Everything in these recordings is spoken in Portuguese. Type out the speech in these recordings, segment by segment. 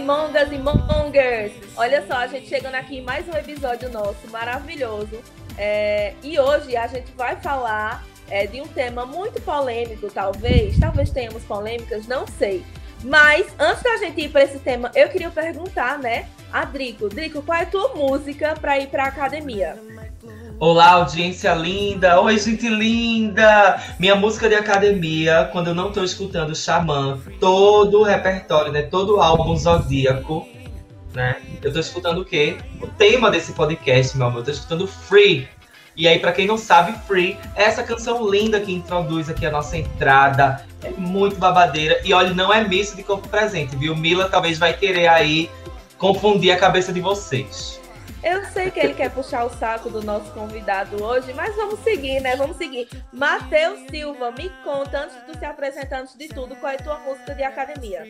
mongos e mongas e mongers! Olha só, a gente chegando aqui em mais um episódio nosso maravilhoso. É, e hoje a gente vai falar é, de um tema muito polêmico, talvez. Talvez tenhamos polêmicas, não sei. Mas antes da gente ir para esse tema, eu queria perguntar, né, a Drico. Drico, qual é a tua música para ir para academia? Olá, audiência linda! Oi, gente linda! Minha música de academia, quando eu não tô escutando Xamã, todo o repertório, né? Todo o álbum zodíaco, né? Eu tô escutando o quê? O tema desse podcast, meu amor. Eu tô escutando Free. E aí, para quem não sabe, Free é essa canção linda que introduz aqui a nossa entrada. É muito babadeira. E olha, não é misto de corpo presente, viu? Mila talvez vai querer aí confundir a cabeça de vocês. Eu sei que ele quer puxar o saco do nosso convidado hoje, mas vamos seguir, né? Vamos seguir. Matheus Silva, me conta, antes de tu se apresentar, antes de tudo, qual é a tua música de academia?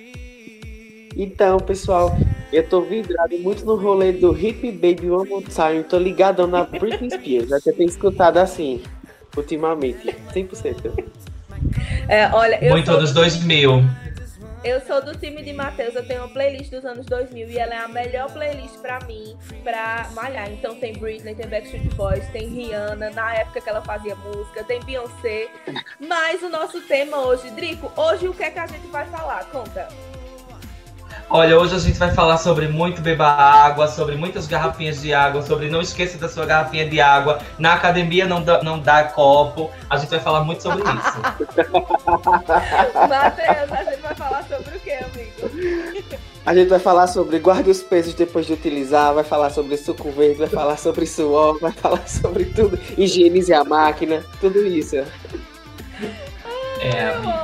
Então, pessoal, eu tô vidrado muito no rolê do Hip Baby One More Time. Tô ligadão na Britney Spears. Já tenho escutado assim, ultimamente. 100%. É, olha, eu Muito sou anos do- 2000. Eu sou do time de Matheus, eu tenho uma playlist dos anos 2000 e ela é a melhor playlist pra mim, pra malhar. Então tem Britney, tem Backstreet Boys, tem Rihanna, na época que ela fazia música, tem Beyoncé. Mas o nosso tema hoje, Drico, hoje o que é que a gente vai falar? Conta. Olha, hoje a gente vai falar sobre muito beba água, sobre muitas garrafinhas de água, sobre não esqueça da sua garrafinha de água. Na academia não dá, não dá copo. A gente vai falar muito sobre isso. Matheus, a gente vai falar sobre o que, amigo? A gente vai falar sobre guarde os pesos depois de utilizar, vai falar sobre suco verde, vai falar sobre suor, vai falar sobre tudo. Higienize a máquina, tudo isso. É, amigo.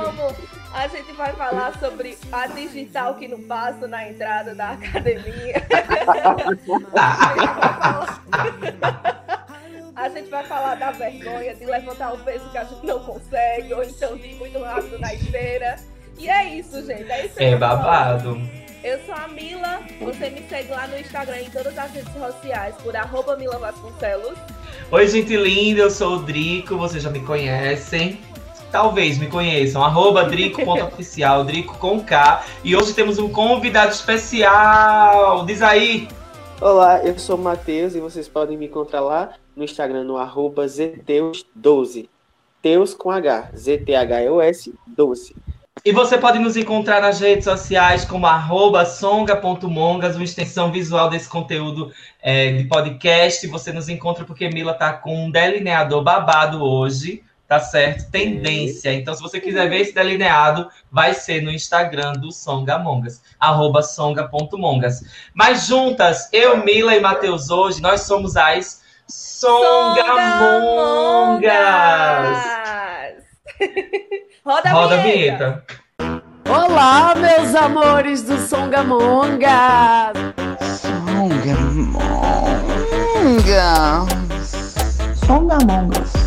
A gente vai falar sobre a digital que não passa na entrada da academia. A gente vai falar da vergonha de levantar o peso que a gente não consegue, ou então de ir muito rápido na esteira. E é isso, gente. É isso É babado. Eu sou a Mila. Você me segue lá no Instagram e em todas as redes sociais por arroba Mila Vasconcelos. Oi, gente linda, eu sou o Drico, vocês já me conhecem. Talvez me conheçam, arroba Drico.oficial, Drico com K. E hoje temos um convidado especial. Diz aí. Olá, eu sou o Matheus e vocês podem me encontrar lá no Instagram no arroba Zteus12. Teus com H, Z-T-H-E-U-S 12. E você pode nos encontrar nas redes sociais como arroba songa.mongas, uma extensão visual desse conteúdo é, de podcast. Você nos encontra porque Mila tá com um delineador babado hoje, tá certo? Tendência. Então, se você quiser ver esse delineado, vai ser no Instagram do Songamongas, arroba songa.mongas. Mas juntas, eu, Mila e Matheus hoje, nós somos as Songamongas. Roda, Roda a a vinheta. vinheta. Olá, meus amores do Songamonga! Songamongas. Songamongas.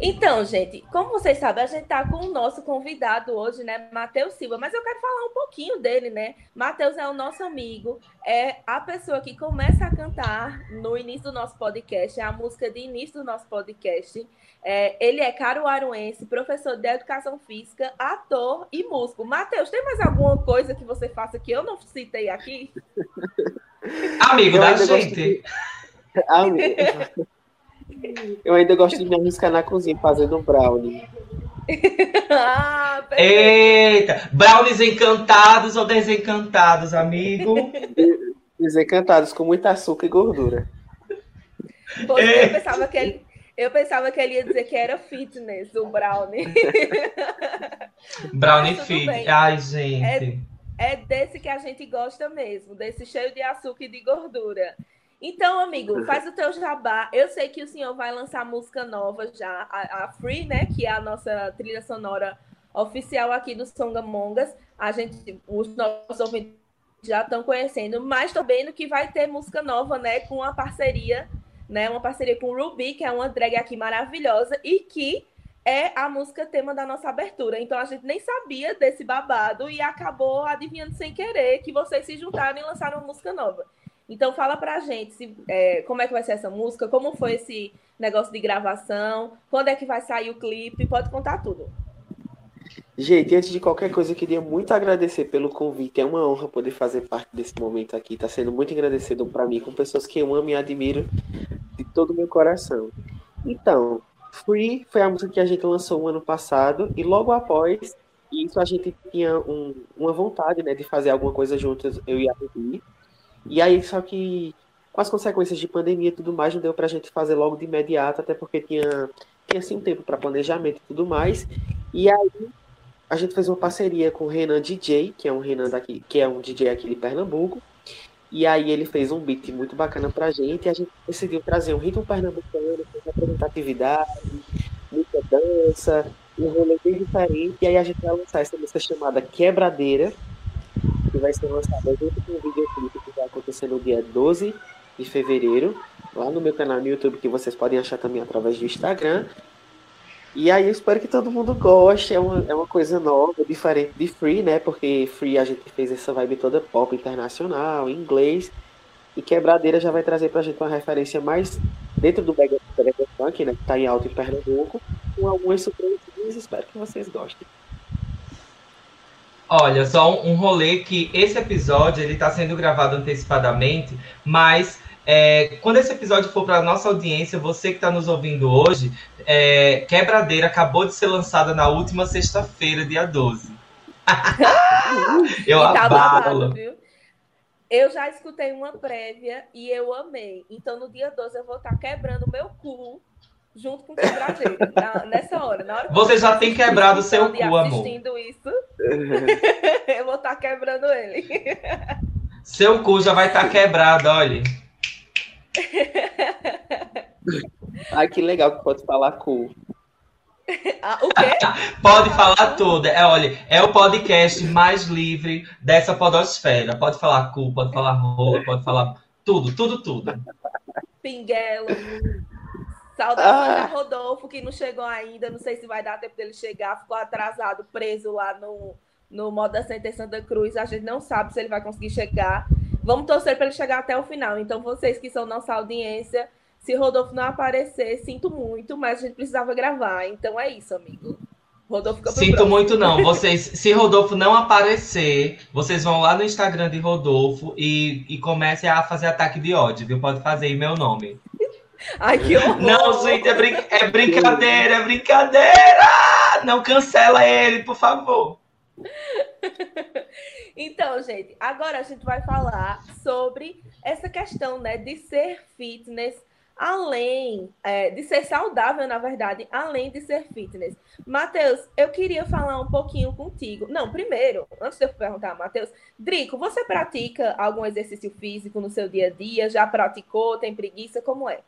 Então, gente, como vocês sabem, a gente tá com o nosso convidado hoje, né, Matheus Silva, mas eu quero falar um pouquinho dele, né? Matheus é o nosso amigo, é a pessoa que começa a cantar no início do nosso podcast, é a música de início do nosso podcast. É, ele é caruaruense, professor de educação física, ator e músico. Matheus, tem mais alguma coisa que você faça que eu não citei aqui? Amigo da gente. de- Ah, Eu ainda gosto de me arriscar na cozinha fazendo brownie. ah. Eita! Brownies encantados ou desencantados, amigo? Desencantados com muito açúcar e gordura. É. eu pensava que ele, Eu pensava que ele ia dizer que era fitness, o brownie. Brownie Mas tudo Fit. bem. Ai, gente. É desse que a gente gosta mesmo, desse cheio de açúcar e de gordura. Então, amigo, faz o teu jabá. Eu sei que o senhor vai lançar música nova já, a, a Free, né? Que é a nossa trilha sonora oficial aqui do Songamongas. A gente, os nossos ouvintes já estão conhecendo, mas também no que vai ter música nova, né? Com uma parceria, né? Uma parceria com o Ruby, que é uma drag aqui maravilhosa e que é a música tema da nossa abertura. Então a gente nem sabia desse babado e acabou adivinhando sem querer que vocês se juntaram e lançaram uma música nova. Então fala pra gente se, é, como é que vai ser essa música, como foi esse negócio de gravação, quando é que vai sair o clipe, pode contar tudo. Gente, antes de qualquer coisa, eu queria muito agradecer pelo convite. É uma honra poder fazer parte desse momento aqui. Está sendo muito agradecido para mim, com pessoas que eu amo e admiro de todo o meu coração. Então, Free foi a música que a gente lançou um ano passado e logo após isso a gente tinha um- uma vontade, né, de fazer alguma coisa juntas, eu e a Ruby. E aí, só que com as consequências de pandemia e tudo mais, não deu pra gente fazer logo de imediato, até porque tinha, tinha assim um tempo para planejamento e tudo mais. E aí a gente fez uma parceria com o Renan DJ, que é um Renan daqui, que é um DJ aqui de Pernambuco. E aí ele fez um beat muito bacana pra gente e a gente decidiu trazer um ritmo pernambucano, com representatividade, muita dança, um rolê bem diferente. E aí a gente vai lançar essa música chamada Quebradeira, que vai ser lançada junto com o videoclipe que vai acontecer no dia 12 de fevereiro, lá no meu canal no YouTube, que vocês podem achar também através do Instagram. E aí eu espero que todo mundo goste, é uma, é uma coisa nova, diferente de Free, né? Porque Free a gente fez essa vibe toda pop internacional, em inglês. E Quebradeira já vai trazer pra gente uma referência mais dentro do Mega Funk, né? Que tá em alto em Pernambuco, com algumas surpresinhas. Espero que vocês gostem. Olha, só um, um rolê que esse episódio ele está sendo gravado antecipadamente, mas é, quando esse episódio for para nossa audiência, você que está nos ouvindo hoje, é, Quebradeira acabou de ser lançada na última sexta-feira, dia 12. Eu tá abalo. Eu já escutei uma prévia e eu amei. Então, no dia 12, eu vou estar quebrando o meu cu junto com o quebradeiro. na- nessa hora. Na hora Você já tem quebrado o seu cu, amor. assistindo isso, eu vou estar quebrando ele. Seu cu já vai estar quebrado, olha. Ai, que legal que pode falar cool. Ah, o quê? Pode falar tudo. É, olha, é o podcast mais livre dessa podosfera. Pode falar cu, pode falar rola, pode falar tudo, tudo, tudo. Pinguelo. Saudações Ah. Rodolfo, que não chegou ainda. Não sei se vai dar tempo dele chegar. Ficou atrasado, preso lá no, no Moda Center Santa Cruz. A gente não sabe se ele vai conseguir chegar. Vamos torcer para ele chegar até o final. Então, vocês que são nossa audiência, se Rodolfo não aparecer, sinto muito, mas a gente precisava gravar. Então é isso, amigo. Rodolfo fica Sinto próximo. muito não. Vocês, se Rodolfo não aparecer, vocês vão lá no Instagram de Rodolfo e, e comecem a fazer ataque de ódio, viu? Pode fazer aí meu nome. Ai, que horror. Não, gente, é, brin- é brincadeira, é brincadeira! Não cancela ele, por favor. Então, gente, agora a gente vai falar sobre essa questão, né, de ser fitness além, é, de ser saudável, na verdade, além de ser fitness. Matheus, eu queria falar um pouquinho contigo. Não, primeiro, antes de eu perguntar, Matheus, Drico, você pratica algum exercício físico no seu dia a dia? Já praticou? Tem preguiça? Como é?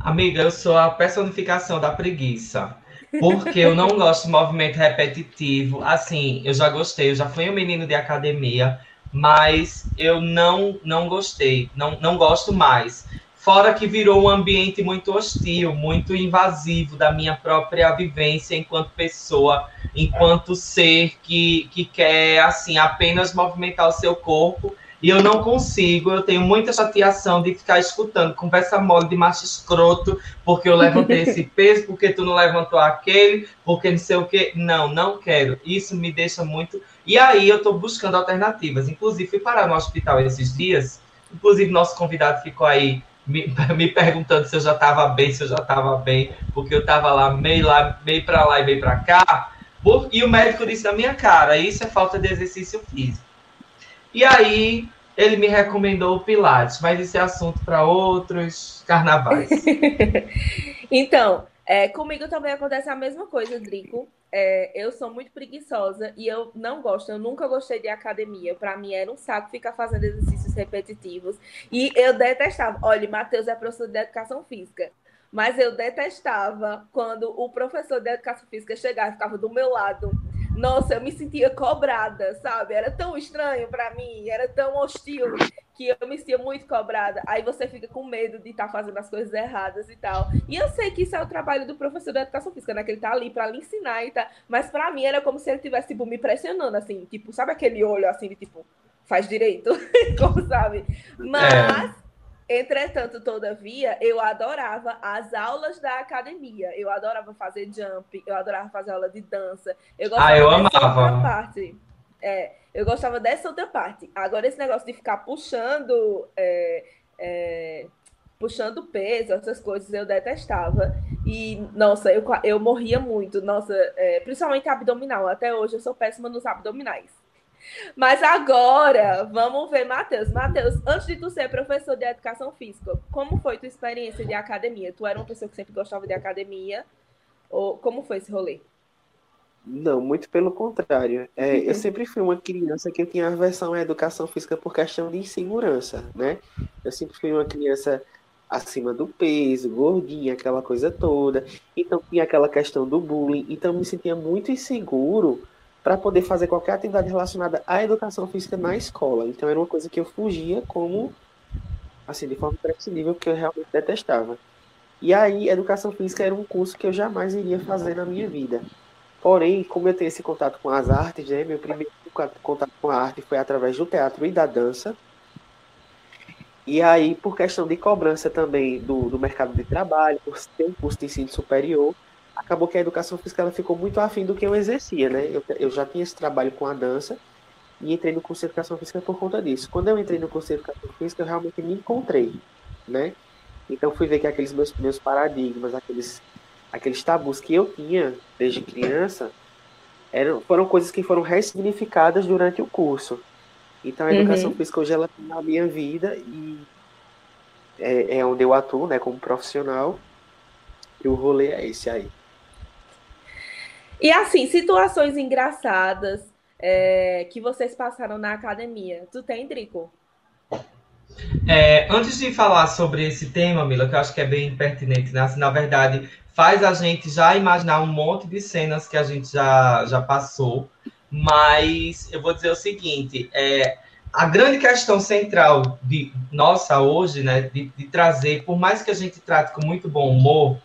Amiga, eu sou a personificação da preguiça. Porque eu não gosto de movimento repetitivo. Assim, eu já gostei, eu já fui um menino de academia, mas eu não não gostei, não, não gosto mais. Fora que virou um ambiente muito hostil, muito invasivo da minha própria vivência enquanto pessoa, enquanto ser que, que quer assim apenas movimentar o seu corpo e eu não consigo, eu tenho muita chateação de ficar escutando conversa mole de macho escroto, porque eu levantei esse peso, porque tu não levantou aquele, porque não sei o quê. Não, não quero. Isso me deixa muito. E aí eu tô buscando alternativas. Inclusive, fui parar no hospital esses dias. Inclusive, nosso convidado ficou aí me, me perguntando se eu já estava bem, se eu já estava bem, porque eu estava lá meio lá, meio para lá e meio para cá. E o médico disse na minha cara, isso é falta de exercício físico. E aí ele me recomendou o Pilates, mas esse é assunto para outros carnavais. então, é, comigo também acontece a mesma coisa, Drico. É, eu sou muito preguiçosa e eu não gosto, eu nunca gostei de academia. Para mim era um saco ficar fazendo exercícios repetitivos. E eu detestava. Olha, Matheus é professor de educação física. Mas eu detestava quando o professor de educação física chegava e ficava do meu lado nossa, eu me sentia cobrada, sabe? Era tão estranho para mim, era tão hostil que eu me sentia muito cobrada. Aí você fica com medo de estar tá fazendo as coisas erradas e tal. E eu sei que isso é o trabalho do professor de educação física, né? Que ele tá ali para lhe ensinar e tal. Mas para mim era como se ele tivesse tipo me pressionando assim, tipo, sabe aquele olho assim de tipo, faz direito, como sabe? Mas é Entretanto, todavia, eu adorava as aulas da academia. Eu adorava fazer jump, eu adorava fazer aula de dança. Eu gostava ah, eu amava. parte. É, eu gostava dessa outra parte. Agora, esse negócio de ficar puxando, é, é, puxando peso, essas coisas, eu detestava. E, nossa, eu, eu morria muito. Nossa, é, principalmente abdominal. Até hoje eu sou péssima nos abdominais. Mas agora, vamos ver, Matheus. Matheus, antes de tu ser professor de educação física, como foi tua experiência de academia? Tu era uma pessoa que sempre gostava de academia? Ou como foi esse rolê? Não, muito pelo contrário. É, eu sempre fui uma criança que tinha aversão à educação física por questão de insegurança, né? Eu sempre fui uma criança acima do peso, gordinha, aquela coisa toda. Então tinha aquela questão do bullying. Então me sentia muito inseguro para poder fazer qualquer atividade relacionada à educação física na escola. Então era uma coisa que eu fugia como assim, de forma imprescindível, porque eu realmente detestava. E aí, educação física era um curso que eu jamais iria fazer na minha vida. Porém, como eu tenho esse contato com as artes, né, meu primeiro contato com a arte foi através do teatro e da dança. E aí, por questão de cobrança também do, do mercado de trabalho, por ter um curso de ensino superior, acabou que a educação física ela ficou muito afim do que eu exercia, né? Eu, eu já tinha esse trabalho com a dança e entrei no curso de educação física por conta disso. Quando eu entrei no curso de educação física, eu realmente me encontrei, né? Então fui ver que aqueles meus, meus paradigmas, aqueles, aqueles tabus que eu tinha desde criança, eram, foram coisas que foram ressignificadas durante o curso. Então a educação uhum. física hoje ela tem na minha vida e é, é onde eu atuo, né, como profissional. E o rolê é esse aí. E assim, situações engraçadas é, que vocês passaram na academia. Tu tem, Drico? É, antes de falar sobre esse tema, Mila, que eu acho que é bem pertinente, né? Assim, na verdade, faz a gente já imaginar um monte de cenas que a gente já, já passou. Mas eu vou dizer o seguinte: é, a grande questão central de nossa hoje, né, de, de trazer, por mais que a gente trate com muito bom humor,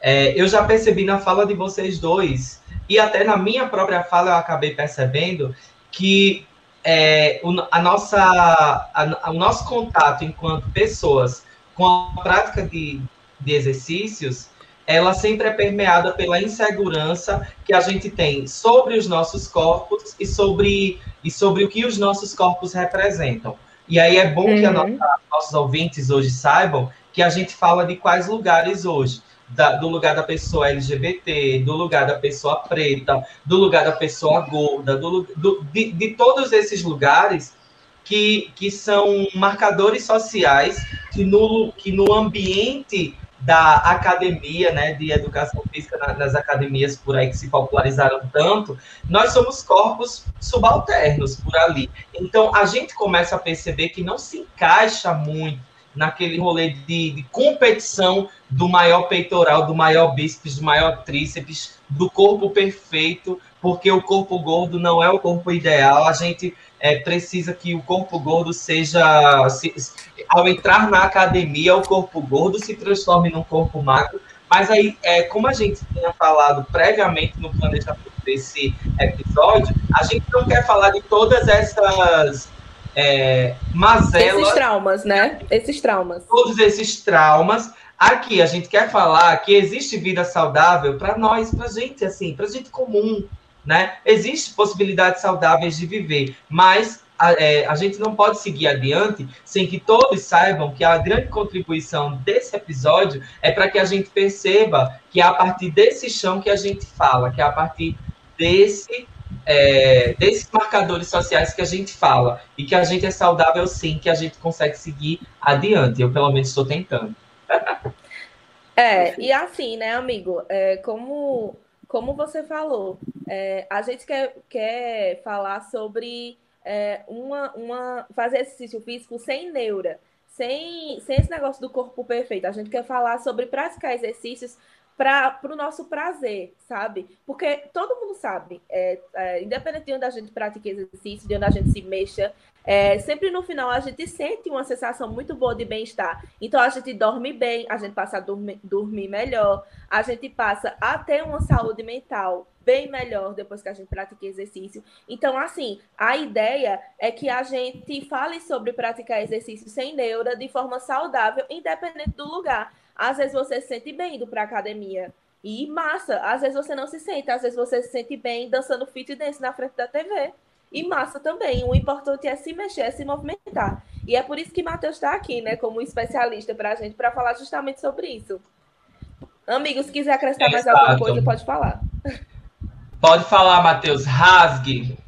é, eu já percebi na fala de vocês dois e até na minha própria fala eu acabei percebendo que é, o, a nossa, a, o nosso contato enquanto pessoas com a prática de, de exercícios, ela sempre é permeada pela insegurança que a gente tem sobre os nossos corpos e sobre, e sobre o que os nossos corpos representam. E aí é bom uhum. que a nossa, nossos ouvintes hoje saibam que a gente fala de quais lugares hoje da, do lugar da pessoa LGBT, do lugar da pessoa preta, do lugar da pessoa gorda, do, do, de, de todos esses lugares que, que são marcadores sociais que no, que no ambiente da academia, né, de educação física nas academias por aí que se popularizaram tanto, nós somos corpos subalternos por ali. Então a gente começa a perceber que não se encaixa muito naquele rolê de, de, competição do maior peitoral, do maior bíceps, do maior tríceps, do corpo perfeito, porque o corpo gordo não é o corpo ideal. A gente é, precisa que o corpo gordo seja, se, ao entrar na academia, o corpo gordo se transforme num corpo magro. Mas aí, é, como a gente tinha falado previamente no planejamento desse episódio, a gente não quer falar de todas essas é, mazelas. Esses traumas, né? Esses traumas. Todos esses traumas. Aqui a gente quer falar que existe vida saudável para nós, para gente, assim, para gente comum, né? Existem possibilidades saudáveis de viver, mas a, é, a, gente não pode seguir adiante sem que todos saibam que a grande contribuição desse episódio é para que a gente perceba que é a partir desse chão que a gente fala, que é a partir desse é, desses marcadores sociais que a gente fala e que a gente é saudável sim, que a gente consegue seguir adiante. Eu, pelo menos, estou tentando. É, e assim, né, amigo, é, como, como você falou, é, a gente quer, quer falar sobre é, uma, uma, fazer exercício físico sem neura, sem, sem esse negócio do corpo perfeito. A gente quer falar sobre praticar exercícios para o nosso prazer, sabe? Porque todo mundo sabe, é, é, independente de onde a gente pratique exercício, de onde a gente se mexa, é, sempre no final a gente sente uma sensação muito boa de bem-estar. Então a gente dorme bem, a gente passa a dormir, dormir melhor, a gente passa a ter uma saúde mental bem melhor depois que a gente pratica exercício. Então, assim, a ideia é que a gente fale sobre praticar exercício sem neura de forma saudável, independente do lugar. Às vezes você se sente bem indo para academia. E massa, às vezes você não se sente, às vezes você se sente bem dançando fit dance na frente da TV. E massa também. O importante é se mexer, é se movimentar. E é por isso que Matheus está aqui, né, como especialista para a gente, para falar justamente sobre isso. Amigos, se quiser acrescentar mais alguma coisa, pode falar. Pode falar, Matheus. Rasgue.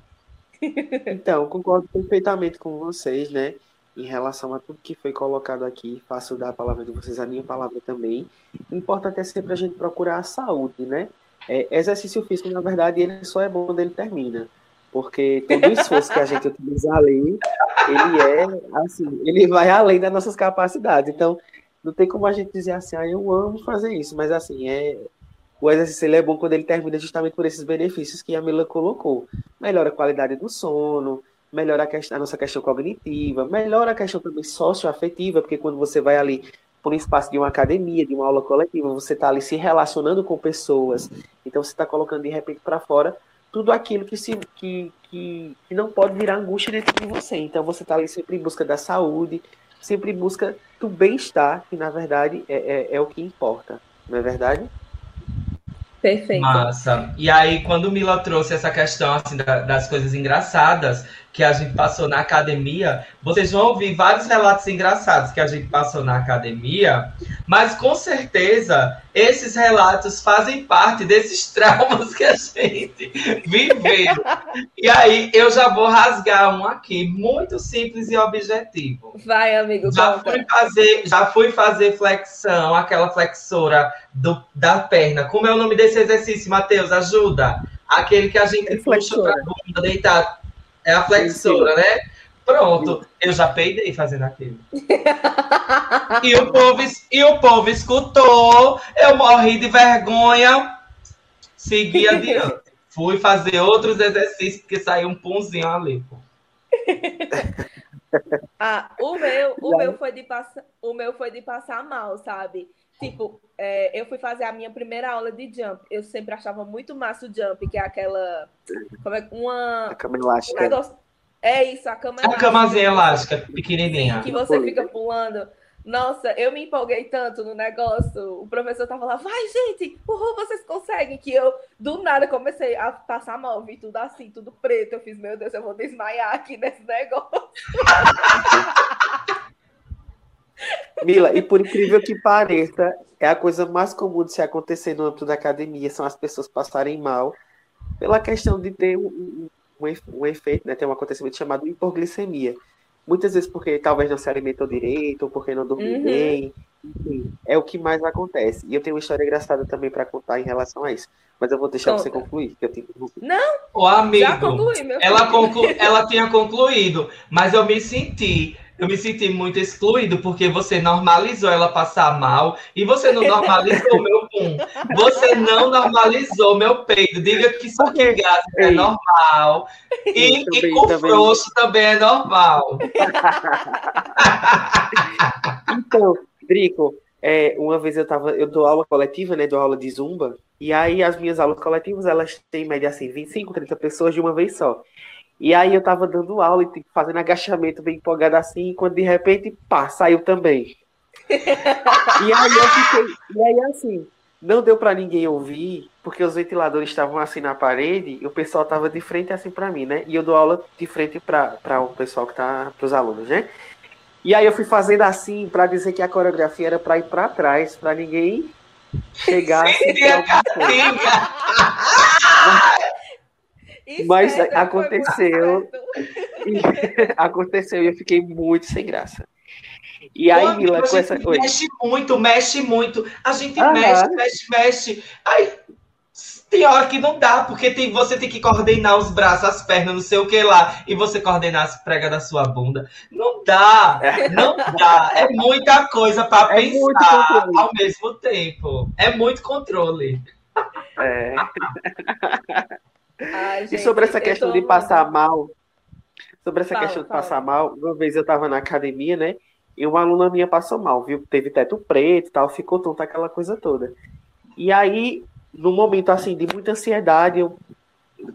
Então, concordo perfeitamente com vocês, né? Em relação a tudo que foi colocado aqui. Faço da palavra de vocês a minha palavra também. O importante é sempre a gente procurar a saúde, né? É, exercício físico, na verdade, ele só é bom quando ele termina. Porque todo o esforço que a gente utiliza ali, ele é, assim, ele vai além das nossas capacidades. Então, não tem como a gente dizer assim, ah, eu amo fazer isso, mas assim, é, o exercício ele é bom quando ele termina justamente por esses benefícios que a Mila colocou. Melhora a qualidade do sono, melhora a, questão, a nossa questão cognitiva, melhora a questão também socioafetiva, porque quando você vai ali por um espaço de uma academia, de uma aula coletiva, você está ali se relacionando com pessoas, então você está colocando de repente para fora tudo aquilo que, se, que, que, que, não pode virar angústia dentro de você. Então você está ali sempre em busca da saúde, sempre em busca do bem-estar, que na verdade é, é, é o que importa, não é verdade? Perfeito. Massa. E aí, quando o Mila trouxe essa questão assim, das coisas engraçadas, que a gente passou na academia, vocês vão ouvir vários relatos engraçados que a gente passou na academia, mas com certeza esses relatos fazem parte desses traumas que a gente viveu. E aí eu já vou rasgar um aqui, muito simples e objetivo. Vai, amigo. Já fui fazer, já fui fazer flexão, aquela flexora do, da perna. Como é o nome desse exercício, Matheus? Ajuda. Aquele que a gente é puxa para bunda deitado é a flexora, né? Pronto, eu já peidei fazendo aquilo. e, o povo, e o povo escutou, eu morri de vergonha, segui adiante. Fui fazer outros exercícios, porque saiu um punzinho ali. Pô. ah, o meu, o meu foi de passar, o meu foi de passar mal, sabe? Tipo, é, eu fui fazer a minha primeira aula de jump. Eu sempre achava muito massa o jump, que é aquela. Como é, uma. A cama elástica. Um negócio, é isso, a cama elástica. A camazinha elástica, pequenininha. Que você fica pulando. Nossa, eu me empolguei tanto no negócio. O professor tava lá, vai, gente, uhul, vocês conseguem. Que eu, do nada, comecei a passar mal, vi tudo assim, tudo preto. Eu fiz, meu Deus, eu vou desmaiar aqui nesse negócio. Mila, e por incrível que pareça, é a coisa mais comum de se acontecer no âmbito da academia, são as pessoas passarem mal pela questão de ter um, um, um efeito, né, ter um acontecimento chamado hipoglicemia. Muitas vezes porque talvez não se alimentou direito, ou porque não dormiu uhum. bem, enfim, é o que mais acontece. E eu tenho uma história engraçada também para contar em relação a isso. Mas eu vou deixar Conta. você concluir, que eu tenho Não, o amigo, já concluí, meu ela, conclu... ela tinha concluído, mas eu me senti eu me senti muito excluído, porque você normalizou ela passar mal e você não normalizou meu pum. Você não normalizou meu peito. Diga que só que gás é normal. E, e com também. frouxo também é normal. então, Drico, é, uma vez eu tava, eu dou aula coletiva, né? Dou aula de zumba. E aí as minhas aulas coletivas, elas têm média assim, 25, 30 pessoas de uma vez só. E aí eu tava dando aula e fazendo agachamento bem empolgado assim, quando de repente, pá, saiu também. e aí eu fiquei, e aí assim, não deu para ninguém ouvir, porque os ventiladores estavam assim na parede, e o pessoal tava de frente assim para mim, né? E eu dou aula de frente para o pessoal que tá pros alunos, né? E aí eu fui fazendo assim para dizer que a coreografia era para ir para trás, para ninguém chegar assim, Mas aconteceu. E aconteceu e eu fiquei muito sem graça. E aí, Ô, Mila, com a essa gente coisa. mexe muito, mexe muito. A gente Aham. mexe, mexe, mexe. Aí tem hora que não dá, porque tem, você tem que coordenar os braços, as pernas, não sei o que lá, e você coordenar as pregas da sua bunda. Não dá, não dá. É muita coisa para É pensar ao mesmo tempo. É muito controle. É. Ai, E gente, sobre essa questão tô de passar mal, sobre essa Fala, questão de fala. passar mal, uma vez eu tava na academia, né? E uma aluna minha passou mal, viu? Teve teto preto e tal, ficou tonta aquela coisa toda. E aí, no momento assim de muita ansiedade, eu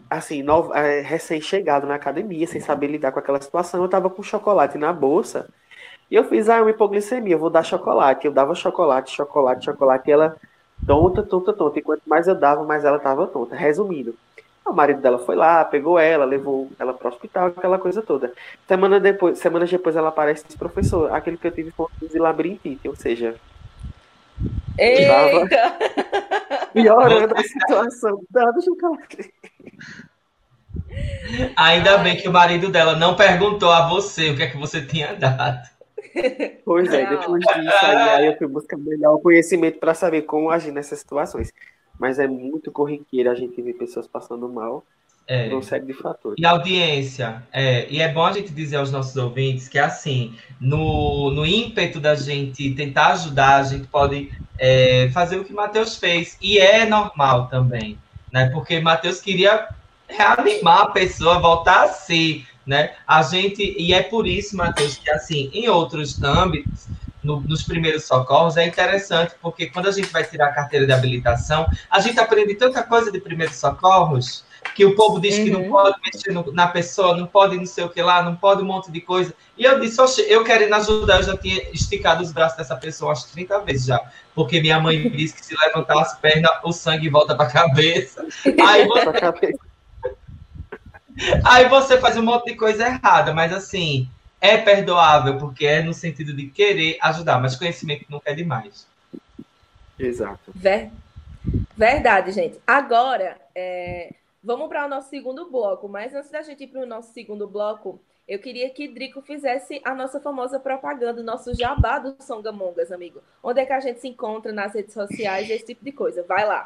assim, nova- é, recém-chegado na academia, sem saber lidar com aquela situação, eu tava com chocolate na bolsa. E eu fiz, ah, uma hipoglicemia, eu vou dar chocolate. Eu dava chocolate, chocolate, chocolate, e ela tonta, tonta, tonta. E quanto mais eu dava, mais ela tava tonta. Resumindo, o marido dela foi lá, pegou ela, levou ela pro hospital, aquela coisa toda. Semana depois, semanas depois ela aparece e diz, professor, aquele que eu tive foi de labirintite, ou seja, Eita! piorando a situação, dando chocolate. Ainda bem que o marido dela não perguntou a você o que é que você tinha dado. Pois é, Não. depois disso aí, aí eu fui buscar melhor conhecimento para saber como agir nessas situações. Mas é muito corriqueiro a gente ver pessoas passando mal É. por série de fatores. E audiência, é, e é bom a gente dizer aos nossos ouvintes que, assim, no, no ímpeto da gente tentar ajudar, a gente pode é, fazer o que Matheus fez, e é normal também, né? Porque Matheus queria reanimar a pessoa, voltar a ser, né? A gente, e é por isso, Matheus, que, assim, em outros âmbitos, no- nos primeiros socorros, é interessante, porque quando a gente vai tirar a carteira de habilitação, a gente aprende tanta coisa de primeiros socorros, que o povo diz que não Uhum. pode mexer no- na pessoa, não pode não sei o que lá, não pode um monte de coisa. E eu disse, oxe, eu querendo ajudar, eu já tinha esticado os braços dessa pessoa umas 30 vezes já. Porque minha mãe disse que se levantar as pernas, o sangue volta pra cabeça. Aí você, a aí você faz um monte de coisa errada, mas assim, é perdoável, porque é no sentido de querer ajudar, mas conhecimento nunca é demais. Exato. Ver- Verdade, gente. Agora, é, vamos para o nosso segundo bloco. Mas antes da gente ir para o nosso segundo bloco, eu queria que Drico fizesse a nossa famosa propaganda, o nosso jabá do Songamongas, amigo. Onde é que a gente se encontra nas redes sociais, esse tipo de coisa. Vai lá.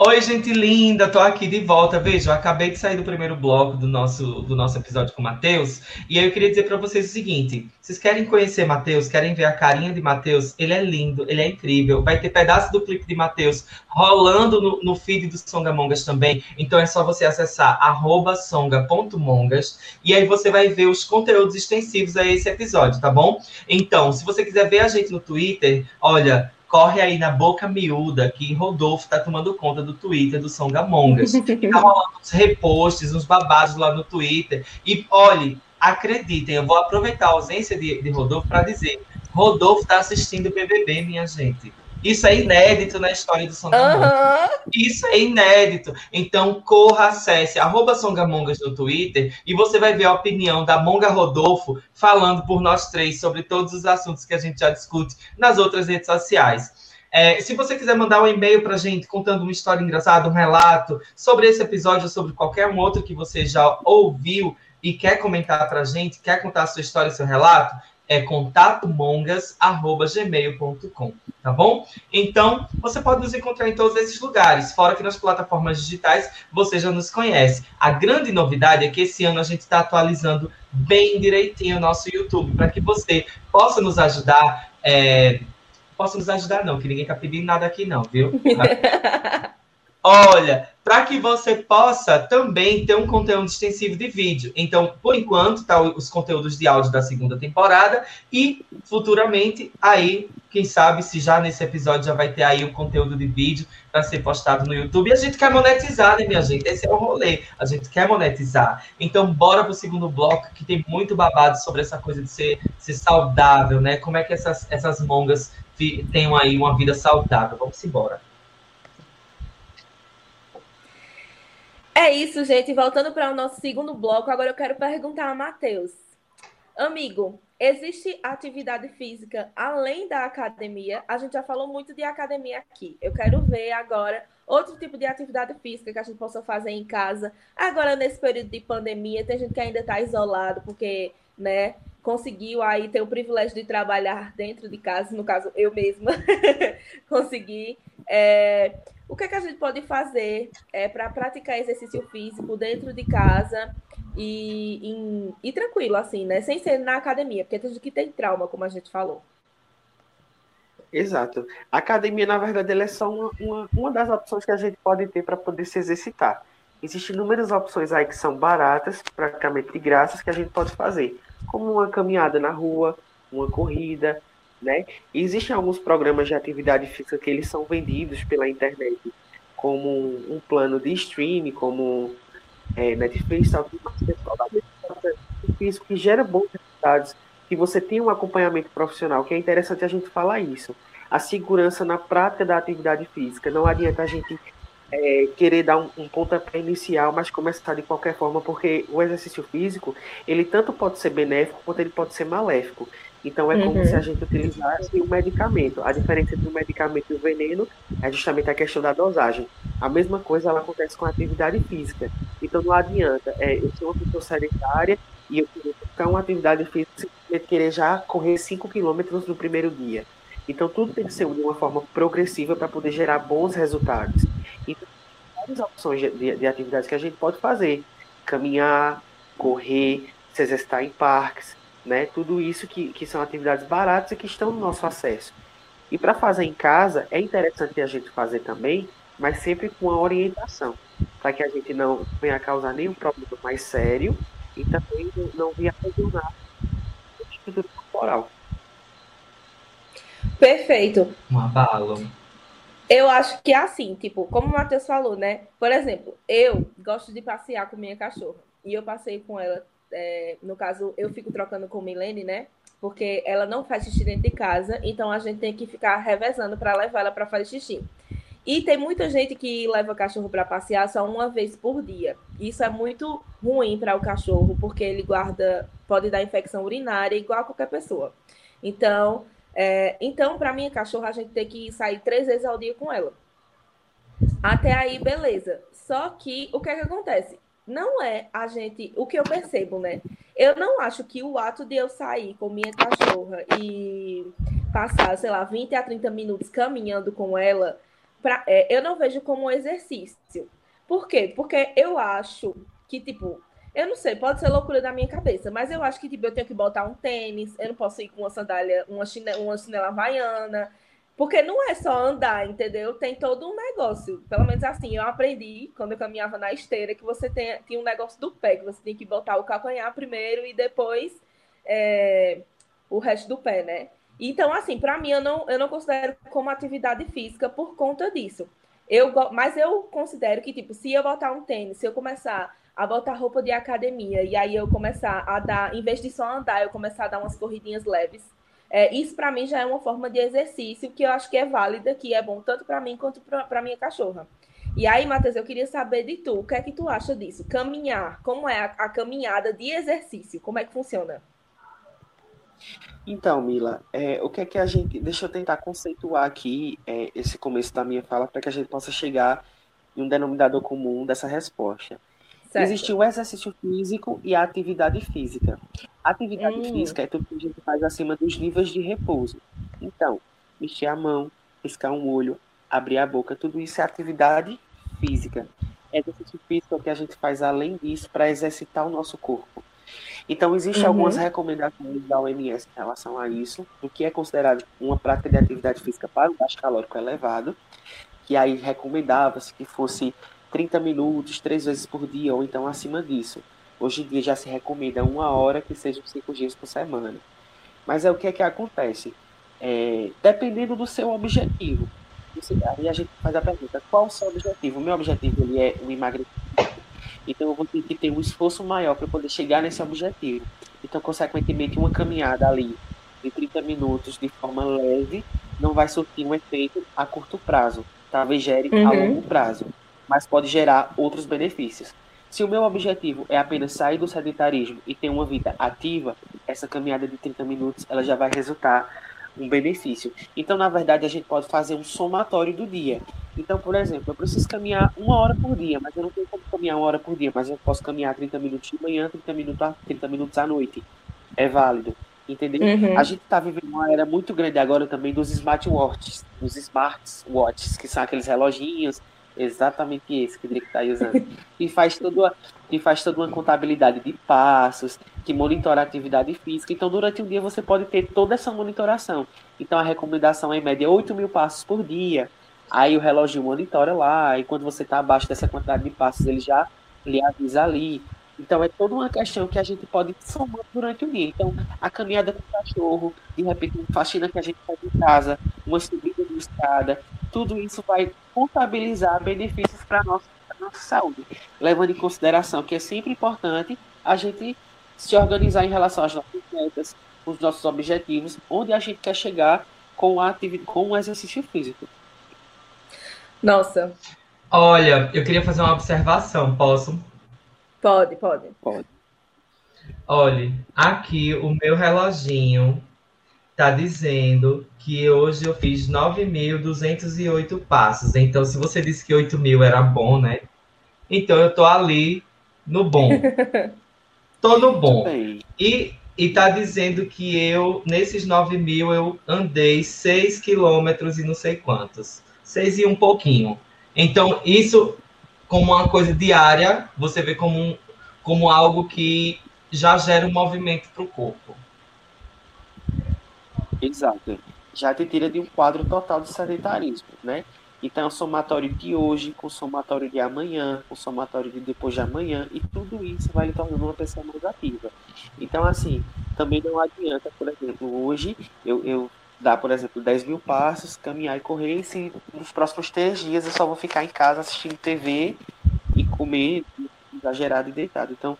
Oi, gente linda, tô aqui de volta. Veja, eu acabei de sair do primeiro bloco do nosso, do nosso episódio com o Matheus, e aí eu queria dizer para vocês o seguinte: vocês querem conhecer Matheus, querem ver a carinha de Matheus? Ele é lindo, ele é incrível. Vai ter pedaço do clipe de Matheus rolando no, no feed do Songamongas também. Então é só você acessar arroba songa.mongas e aí você vai ver os conteúdos extensivos a esse episódio, tá bom? Então, se você quiser ver a gente no Twitter, olha, corre aí na boca miúda que Rodolfo tá tomando conta do Twitter do Songamongas. Tá rolando uns reposts, uns babados lá no Twitter. E olhe, acreditem, eu vou aproveitar a ausência de, de Rodolfo para dizer: Rodolfo tá assistindo o BBB, minha gente. Isso é inédito na história do Songamongas. Aham. Isso é inédito. Então, corra, acesse arroba Songamongas no Twitter e você vai ver a opinião da Monga Rodolfo falando por nós três sobre todos os assuntos que a gente já discute nas outras redes sociais. É, se você quiser mandar um e-mail para a gente contando uma história engraçada, um relato sobre esse episódio ou sobre qualquer um outro que você já ouviu e quer comentar para a gente, quer contar a sua história, seu relato, é contatomongas.gmail.com, tá bom? Então, você pode nos encontrar em todos esses lugares, fora que nas plataformas digitais você já nos conhece. A grande novidade é que esse ano a gente está atualizando bem direitinho o nosso YouTube, para que você possa nos ajudar. É... Possa nos ajudar, não, que ninguém está pedindo nada aqui, não, viu? Olha, para que você possa também ter um conteúdo extensivo de vídeo. Então, por enquanto, tá os conteúdos de áudio da segunda temporada e futuramente aí, quem sabe se já nesse episódio já vai ter aí o conteúdo de vídeo para ser postado no YouTube. E a gente quer monetizar, né, minha gente? Esse é o rolê. A gente quer monetizar. Então, bora pro segundo bloco que tem muito babado sobre essa coisa de ser, ser saudável, né? Como é que essas, essas mongas tenham aí uma vida saudável. Vamos embora. É isso, gente. Voltando para o nosso segundo bloco, agora eu quero perguntar a Matheus. Amigo, existe atividade física além da academia? A gente já falou muito de academia aqui. Eu quero ver agora outro tipo de atividade física que a gente possa fazer em casa. Agora, nesse período de pandemia, tem gente que ainda está isolado, porque, né, conseguiu aí ter o privilégio de trabalhar dentro de casa, no caso, eu mesma consegui. É, o que, é que a gente pode fazer é, para praticar exercício físico dentro de casa e, em, e tranquilo, assim, né? Sem ser na academia, porque tem que tem trauma, como a gente falou. Exato. A academia, na verdade, ela é só uma, uma, uma das opções que a gente pode ter para poder se exercitar. Existem inúmeras opções aí que são baratas, praticamente de graças, que a gente pode fazer, como uma caminhada na rua, uma corrida, né? E existem alguns programas de atividade física que eles são vendidos pela internet, como um plano de streaming, como é, Netflix, físico que gera bons resultados, que você tem um acompanhamento profissional, que é interessante a gente falar isso. A segurança na prática da atividade física. Não adianta a gente é, querer dar um, um pontapé inicial, mas começar de qualquer forma, porque o exercício físico, ele tanto pode ser benéfico, quanto ele pode ser maléfico. Então é uhum. como se a gente utilizasse um medicamento. A diferença entre o medicamento e o veneno é justamente a questão da dosagem. A mesma coisa ela acontece com a atividade física. Então não adianta, é, eu sou uma pessoa sedentária e eu queria ficar uma atividade física e querer já correr 5 quilômetros no primeiro dia. Então tudo tem que ser de uma forma progressiva para poder gerar bons resultados. Várias opções de, de, de atividades que a gente pode fazer. Caminhar, correr, se exercitar em parques, né? Tudo isso que, que são atividades baratas e que estão no nosso acesso. E para fazer em casa, é interessante a gente fazer também, mas sempre com a orientação, para que a gente não venha a causar nenhum problema mais sério e também não venha a lesionar o estrutura corporal. Perfeito. Um abalo. Eu acho que é assim, tipo, como o Matheus falou, né? Por exemplo, eu gosto de passear com minha cachorra. E eu passei com ela, é, no caso, eu fico trocando com Milene, né? Porque ela não faz xixi dentro de casa, então a gente tem que ficar revezando para levar ela para fazer xixi. E tem muita gente que leva cachorro para passear só uma vez por dia. Isso é muito ruim para o cachorro, porque ele guarda, pode dar infecção urinária igual a qualquer pessoa. Então, é, então, para minha cachorra, a gente tem que sair três vezes ao dia com ela. Até aí, beleza. Só que o que é que acontece? Não é a gente. O que eu percebo, né? Eu não acho que o ato de eu sair com minha cachorra e passar, sei lá, 20 a 30 minutos caminhando com ela, pra, é, eu não vejo como um exercício. Por quê? Porque eu acho que, tipo, eu não sei, pode ser loucura da minha cabeça, mas eu acho que tipo, eu tenho que botar um tênis, eu não posso ir com uma sandália, uma chinela, uma chinela havaiana, porque não é só andar, entendeu? Tem todo um negócio. Pelo menos assim, eu aprendi quando eu caminhava na esteira que você tem, tinha um negócio do pé, que você tem que botar o calcanhar primeiro e depois é, o resto do pé, né? Então, assim, para mim, eu não, eu não considero como atividade física por conta disso. Eu, mas eu considero que, tipo, se eu botar um tênis, se eu começar a botar roupa de academia e aí eu começar a dar, em vez de só andar, eu começar a dar umas corridinhas leves. É, isso para mim já é uma forma de exercício que eu acho que é válida, que é bom tanto para mim quanto para minha cachorra. E aí, Matheus, eu queria saber de tu, o que é que tu acha disso? Caminhar, como é a, a caminhada de exercício? Como é que funciona? Então, Mila, é, o que é que a gente. Deixa eu tentar conceituar aqui é, esse começo da minha fala para que a gente possa chegar em um denominador comum dessa resposta. Certo. Existe o exercício físico e a atividade física. A atividade hum. física é tudo que a gente faz acima dos níveis de repouso. Então, mexer a mão, piscar um olho, abrir a boca, tudo isso é atividade física. Exercício físico é o que a gente faz além disso para exercitar o nosso corpo. Então, existem uhum. algumas recomendações da OMS em relação a isso, do que é considerado uma prática de atividade física para o gasto calórico elevado, que aí recomendava-se que fosse 30 minutos, três vezes por dia, ou então acima disso. Hoje em dia já se recomenda uma hora que sejam cinco dias por semana. Mas é o que é que acontece? É, dependendo do seu objetivo. Aí a gente faz a pergunta, qual o seu objetivo? O meu objetivo ele é o emagrecimento. Então eu vou ter que ter um esforço maior para poder chegar nesse objetivo. Então, consequentemente, uma caminhada ali de 30 minutos de forma leve não vai surtir um efeito a curto prazo. Talvez gere uhum. a longo prazo mas pode gerar outros benefícios. Se o meu objetivo é apenas sair do sedentarismo e ter uma vida ativa, essa caminhada de 30 minutos ela já vai resultar um benefício. Então, na verdade, a gente pode fazer um somatório do dia. Então, por exemplo, eu preciso caminhar uma hora por dia, mas eu não tenho como caminhar uma hora por dia, mas eu posso caminhar 30 minutos de manhã, 30 minutos, à- 30 minutos à noite. É válido. Entendeu? Uhum. A gente está vivendo uma era muito grande agora também dos smartwatches, dos smartwatches, que são aqueles reloginhos, exatamente esse que o está usando, que faz, toda, que faz toda uma contabilidade de passos, que monitora a atividade física. Então, durante um dia, você pode ter toda essa monitoração. Então, a recomendação é, em média, 8 mil passos por dia. Aí, o relógio monitora lá, e quando você está abaixo dessa quantidade de passos, ele já lhe avisa ali. Então, é toda uma questão que a gente pode somando durante o dia. Então, a caminhada com o cachorro, de repente, uma faxina que a gente faz em casa, uma subida de escada, tudo isso vai contabilizar benefícios para a nossa, nossa saúde. Levando em consideração que é sempre importante a gente se organizar em relação às nossas metas, os nossos objetivos, onde a gente quer chegar com, a com o exercício físico. Nossa, Olha, eu queria fazer uma observação, posso? pode, pode. Olha, aqui o meu reloginho tá dizendo que hoje eu fiz 9.208 passos. Então, se você disse que 8 mil era bom, né? Então eu tô ali no bom. Tô no bom. E, e tá dizendo que eu, nesses 9 mil, eu andei 6 quilômetros e não sei quantos. 6 e um pouquinho. Então, isso, como uma coisa diária, você vê como, um- como algo que já gera um movimento para o corpo. Exato. Já te tira de um quadro total de sedentarismo, né? Então, é o somatório de hoje, com o somatório de amanhã, com o somatório de depois de amanhã, e tudo isso vai lhe tornando uma pessoa mais ativa. Então, assim, também não adianta, por exemplo, hoje eu, eu dar, por exemplo, 10 mil passos, caminhar e correr, e se nos próximos três dias eu só vou ficar em casa assistindo TV e comer exagerado e deitado. Então,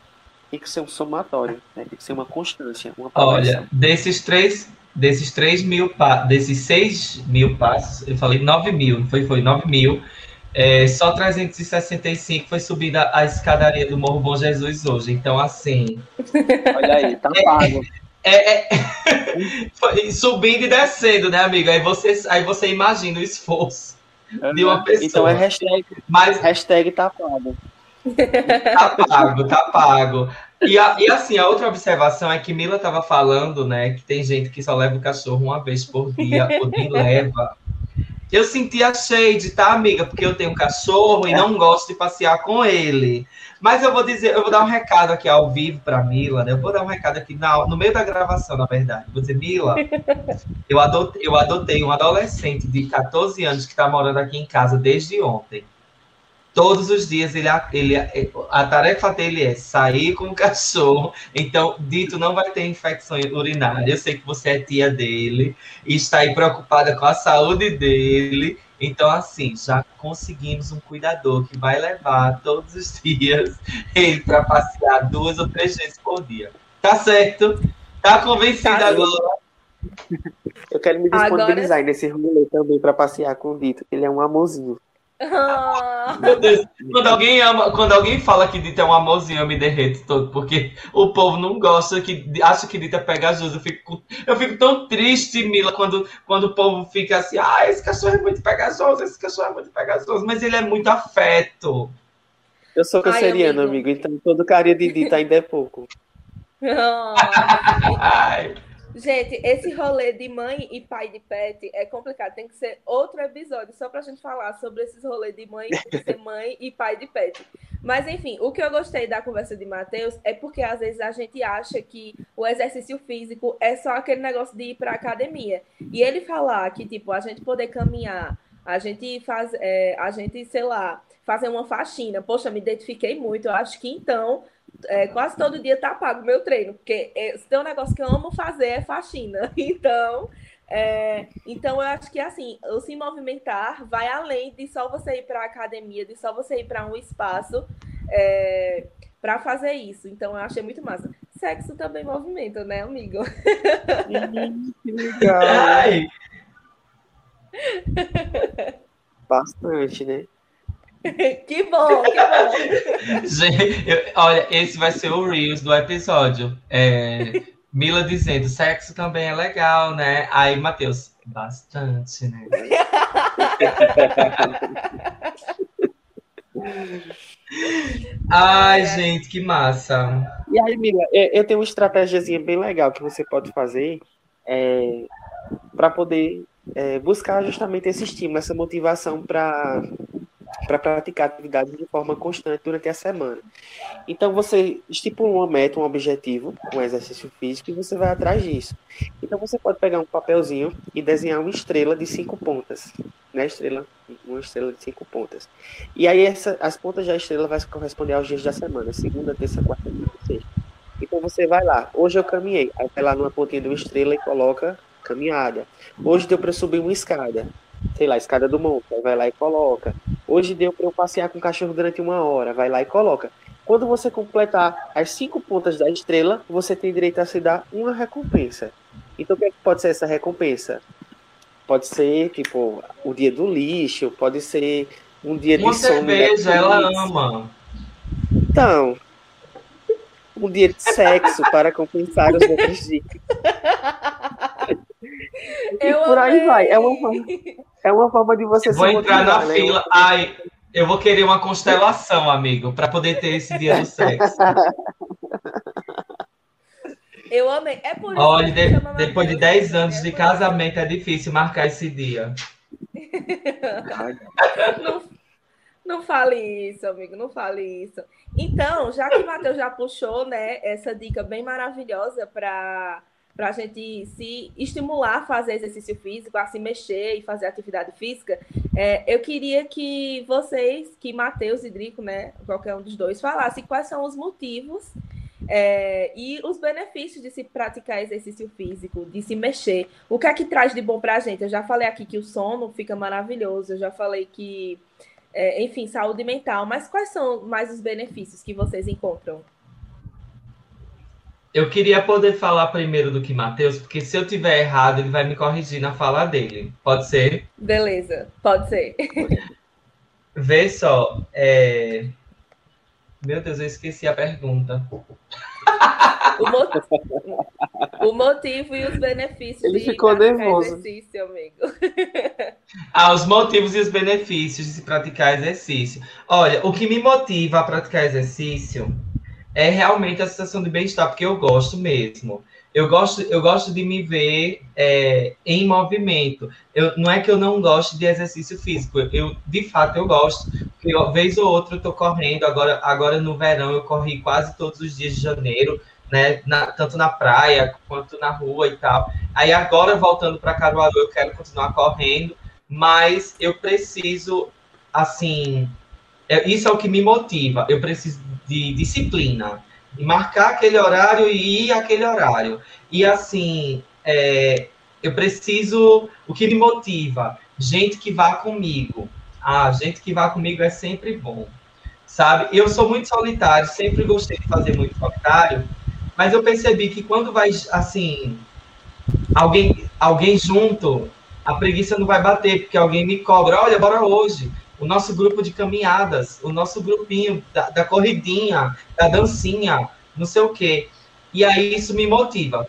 tem que ser um somatório, né? Tem que ser uma constância, uma. Olha, desses três, desses três mil, pa- desses seis mil passos, eu falei 9 mil, foi, foi 9 mil. É, só 365 foi subida a escadaria do Morro Bom Jesus hoje. Então, assim, Olha aí, tá pago. é, é- subindo e descendo, né, amigo? Aí você, aí você imagina o esforço de uma pessoa. Então é hashtag, Mas hashtag tá pago. Tá pago, tá pago. E, a- e assim, a outra observação é que Mila estava falando, né, que tem gente que só leva o cachorro uma vez por dia, ou nem leva. Eu senti a shade, tá, amiga? Porque eu tenho um cachorro e não gosto de passear com ele. Mas eu vou dizer, eu vou dar um recado aqui ao vivo para Mila, né? Eu vou dar um recado aqui na- no meio da gravação, na verdade. Vou dizer, Mila, eu adotei, eu adotei um adolescente de 14 anos que está morando aqui em casa desde ontem. Todos os dias ele, ele a tarefa dele é sair com o cachorro. Então, Dito não vai ter infecção urinária. Eu sei que você é tia dele e está aí preocupada com a saúde dele. Então, assim, já conseguimos um cuidador que vai levar todos os dias ele para passear duas ou três vezes por dia. Tá certo? Tá convencida Tá. agora? Eu quero me Agora- disponibilizar nesse rolê também pra passear com o Dito, que ele é um amorzinho. Ah, Meu Deus, quando alguém ama, quando alguém fala que Dita é um amorzinho, eu me derreto todo, porque o povo não gosta, que acha que Dita é pegajoso. Eu fico, eu fico tão triste, Mila, quando, quando o povo fica assim, ah, esse cachorro é muito pegajoso, esse cachorro é muito pegajoso, mas ele é muito afeto. Eu sou Ai, canceriano, amigo. amigo. então todo carinha de Dito ainda é pouco. ah. Ai, Gente, esse rolê de mãe e pai de pet é complicado. Tem que ser outro episódio só pra gente falar sobre esses rolês de mãe, de ser mãe e pai de pet. Mas enfim, o que eu gostei da conversa de Matheus é porque às vezes a gente acha que o exercício físico é só aquele negócio de ir pra academia. E ele falar que, tipo, a gente poder caminhar, a gente faz, é, a gente, sei lá, fazer uma faxina. Poxa, me identifiquei muito. Eu acho que então é, quase todo dia tá pago o meu treino, porque é, se tem um negócio que eu amo fazer é faxina. Então, é, então eu acho que assim, o se movimentar vai além de só você ir para academia, de só você ir para um espaço é, para fazer isso. Então eu achei muito massa. Sexo também movimenta, né, amigo? que legal. ai. Bastante, né? que bom, que bom. Gente, eu- olha, esse vai ser o Reels do episódio. É, Mila dizendo, sexo também é legal, né? Aí, Matheus, bastante, né? Ai, gente, que massa. E aí, Mila, eu tenho uma estratégiazinha bem legal que você pode fazer é, para poder é, buscar justamente esse estímulo, essa motivação para para praticar atividades de forma constante durante a semana. Então você estipula uma meta, um objetivo, um exercício físico e você vai atrás disso. Então você pode pegar um papelzinho e desenhar uma estrela de cinco pontas, né? Estrela, uma estrela de cinco pontas. E aí essa, as pontas da estrela vai corresponder aos dias da semana, segunda, terça, quarta, quinta, sexta. Então você vai lá, hoje eu caminhei, aí vai lá numa pontinha de uma estrela e coloca caminhada. Hoje deu para subir uma escada, sei lá, escada do monte, aí vai lá e coloca. Hoje deu para eu passear com o cachorro durante uma hora, vai lá e coloca. Quando você completar as cinco pontas da estrela, você tem direito a se dar uma recompensa. Então, o que, é que pode ser essa recompensa? Pode ser, tipo, o dia do lixo, pode ser um dia Uma de sono. cerveja, ela ama. Então, um dia de sexo para compensar os outros dias. E Eu por aí amei. vai. É uma forma, é uma forma de você Vou se entrar na motivar, né? fila. Ai, eu vou querer uma constelação, amigo, para poder ter esse dia do sexo. Eu amei. É por isso Olha, que de- depois de Mateus, 10 né? anos É de casamento, é difícil marcar esse dia. Não, não fale isso, amigo, não fale isso. Então, já que o Matheus já puxou, né, essa dica bem maravilhosa para para a gente se estimular a fazer exercício físico, a se mexer e fazer atividade física, é, eu queria que vocês, que Matheus e Drico, né, qualquer um dos dois, falassem quais são os motivos é, e os benefícios de se praticar exercício físico, de se mexer. O que é que traz de bom para a gente? Eu já falei aqui que o sono fica maravilhoso, eu já falei que, é, enfim, saúde mental, mas quais são mais os benefícios que vocês encontram? Eu queria poder falar primeiro do que Matheus, porque se eu tiver errado, ele vai me corrigir na fala dele. Pode ser? Beleza, pode ser. Vê só. é, Meu Deus, eu esqueci a pergunta. O, mo- o motivo e os benefícios Ele de ficou praticar nervoso. exercício, amigo. Ah, os motivos e os benefícios de se praticar exercício. Olha, o que me motiva a praticar exercício é realmente a sensação de bem-estar, porque eu gosto mesmo. Eu gosto, eu gosto de me ver é, em movimento. Eu, não é que eu não goste de exercício físico, eu, de fato eu gosto. Porque uma vez ou outra eu tô correndo, agora, agora no verão eu corri quase todos os dias de janeiro, né? na- tanto na praia quanto na rua e tal. Aí agora, voltando para Caruaru, eu quero continuar correndo, mas eu preciso, assim, é- isso é o que me motiva. Eu preciso de disciplina, marcar aquele horário e ir aquele horário. E assim, é, eu preciso, o que me motiva? Gente que vá comigo. Ah, gente que vá comigo é sempre bom. Sabe? Eu sou muito solitário, sempre gostei de fazer muito solitário, mas eu percebi que quando vai, assim, alguém, alguém junto, a preguiça não vai bater, porque alguém me cobra, olha, bora hoje. O nosso grupo de caminhadas, o nosso grupinho da, da corridinha, da dancinha, não sei o quê. E aí isso me motiva.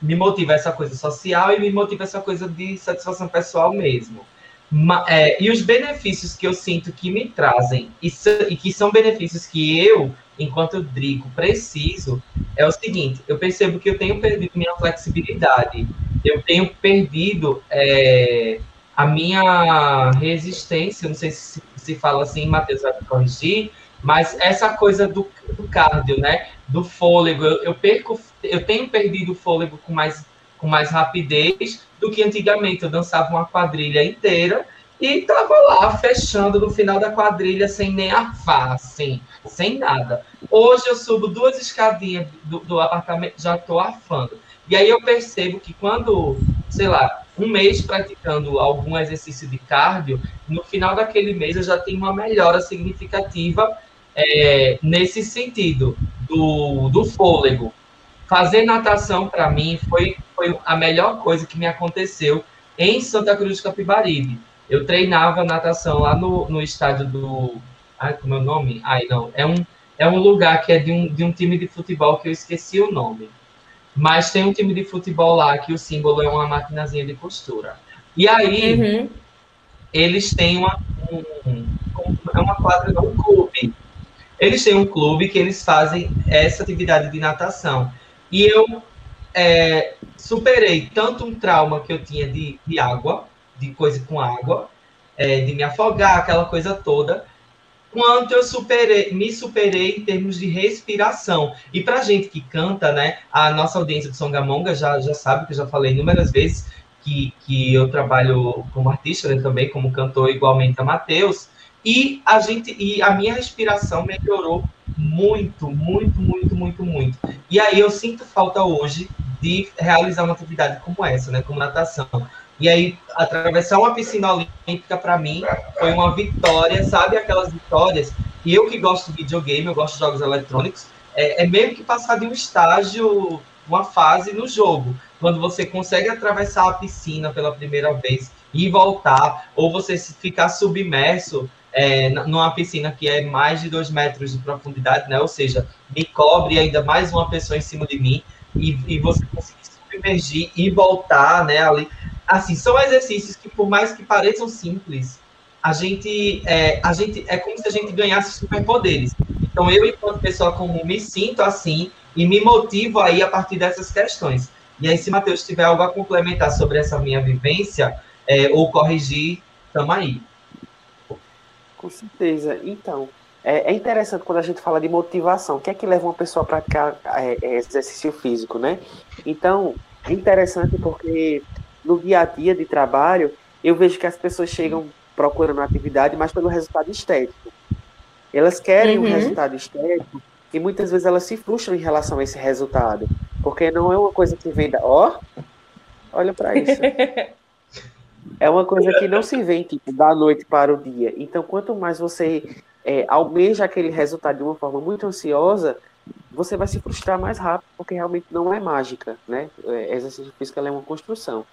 Me motiva essa coisa social e me motiva essa coisa de satisfação pessoal mesmo. Ma- é, e os benefícios que eu sinto que me trazem, e, e que são benefícios que eu, enquanto Drico, preciso, é o seguinte: eu percebo que eu tenho perdido minha flexibilidade, eu tenho perdido é, a minha resistência, não sei se se fala assim, Matheus vai me corrigir, mas essa coisa do, do cardio, né? Do fôlego, eu, eu perco, eu tenho perdido o fôlego com mais, com mais rapidez do que antigamente. Eu dançava uma quadrilha inteira e tava lá fechando no final da quadrilha sem nem arfar, assim, sem nada. Hoje eu subo duas escadinhas do, do apartamento, já tô arfando. E aí eu percebo que quando, sei lá, um mês praticando algum exercício de cardio, no final daquele mês eu já tenho uma melhora significativa é, nesse sentido do, do fôlego. Fazer natação para mim foi, foi a melhor coisa que me aconteceu em Santa Cruz de Capibaribe. Eu treinava natação lá no, no estádio do. Ai, como é o nome? Ai, não. É um, é um lugar que é de um, de um time de futebol que eu esqueci o nome. Mas tem um time de futebol lá que o símbolo é uma maquinazinha de costura. E aí, Uhum. eles têm uma, um, é uma quadra, não, um clube. Eles têm um clube que eles fazem essa atividade de natação. E eu é, superei tanto um trauma que eu tinha de, de água, de coisa com água, é, de me afogar, aquela coisa toda, quanto eu superei, me superei em termos de respiração. E pra gente que canta, né, a nossa audiência de Songamonga já, já sabe que eu já falei inúmeras vezes que, que eu trabalho como artista, né, também como cantor, igualmente a Matheus, e a gente e a minha respiração melhorou muito, muito, muito, muito, muito. E aí eu sinto falta hoje de realizar uma atividade como essa, né, como natação. E aí atravessar uma piscina olímpica para mim foi uma vitória, sabe aquelas vitórias? E eu que gosto de videogame, eu gosto de jogos eletrônicos, é, é meio que passar de um estágio, uma fase no jogo, quando você consegue atravessar a piscina pela primeira vez e voltar, ou você ficar submerso é, numa piscina que é mais de dois metros de profundidade, né? Ou seja, me cobre ainda mais uma pessoa em cima de mim e, e você conseguir submergir e voltar, né? Ali, assim, são exercícios que por mais que pareçam simples, a gente é, a gente é como se a gente ganhasse superpoderes. Então eu, enquanto pessoa comum, me sinto assim e me motivo aí a partir dessas questões. E aí, se Matheus tiver algo a complementar sobre essa minha vivência é, ou corrigir, tamo aí. Com certeza. Então, é, é interessante quando a gente fala de motivação. O que é que leva uma pessoa a praticar é, é, exercício físico, né? Então, é interessante porque no dia a dia de trabalho, eu vejo que as pessoas chegam procurando atividade, mas pelo resultado estético. Elas querem um Uhum. resultado estético e muitas vezes elas se frustram em relação a esse resultado, porque não é uma coisa que vem da. Ó, olha para isso. É uma coisa que não se vem tipo, da noite para o dia. Então, quanto mais você é, almeja aquele resultado de uma forma muito ansiosa, você vai se frustrar mais rápido, porque realmente não é mágica, né? É, exercício físico ela é uma construção.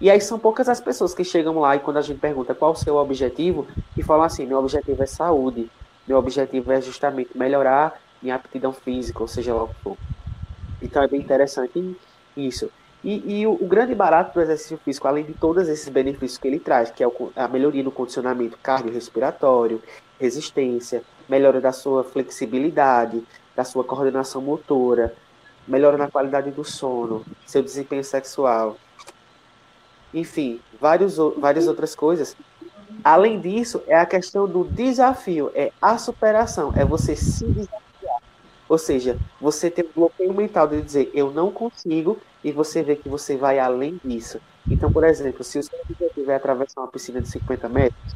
E aí são poucas as pessoas que chegam lá e quando a gente pergunta qual o seu objetivo, e falam assim, meu objetivo é saúde, meu objetivo é justamente melhorar minha aptidão física, ou seja lá o que for. Então é bem interessante isso. E, e o, o grande barato do exercício físico, além de todos esses benefícios que ele traz, que é o a melhoria no condicionamento cardiorrespiratório, resistência, melhora da sua flexibilidade, da sua coordenação motora, melhora na qualidade do sono, seu desempenho sexual, enfim, vários, várias outras coisas. Além disso, é a questão do desafio, é a superação, é você se desafiar. Ou seja, você tem um bloqueio mental de dizer eu não consigo e você vê que você vai além disso. Então, por exemplo, se o seu objetivo é atravessar uma piscina de 50 metros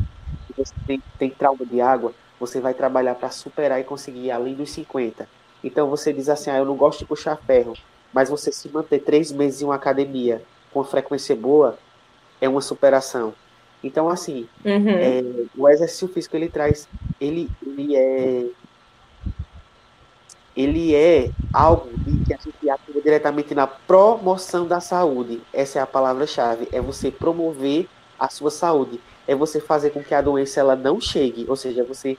e você tem, tem trauma de água, você vai trabalhar para superar e conseguir ir além dos 50. Então você diz assim, ah, eu não gosto de puxar ferro, mas você se manter três meses em uma academia com frequência boa é uma superação. Então, assim, Uhum. é, o exercício físico ele traz, ele, ele é ele é algo que a gente atua diretamente na promoção da saúde. Essa é a palavra-chave. É você promover a sua saúde. É você fazer com que a doença ela não chegue. Ou seja, você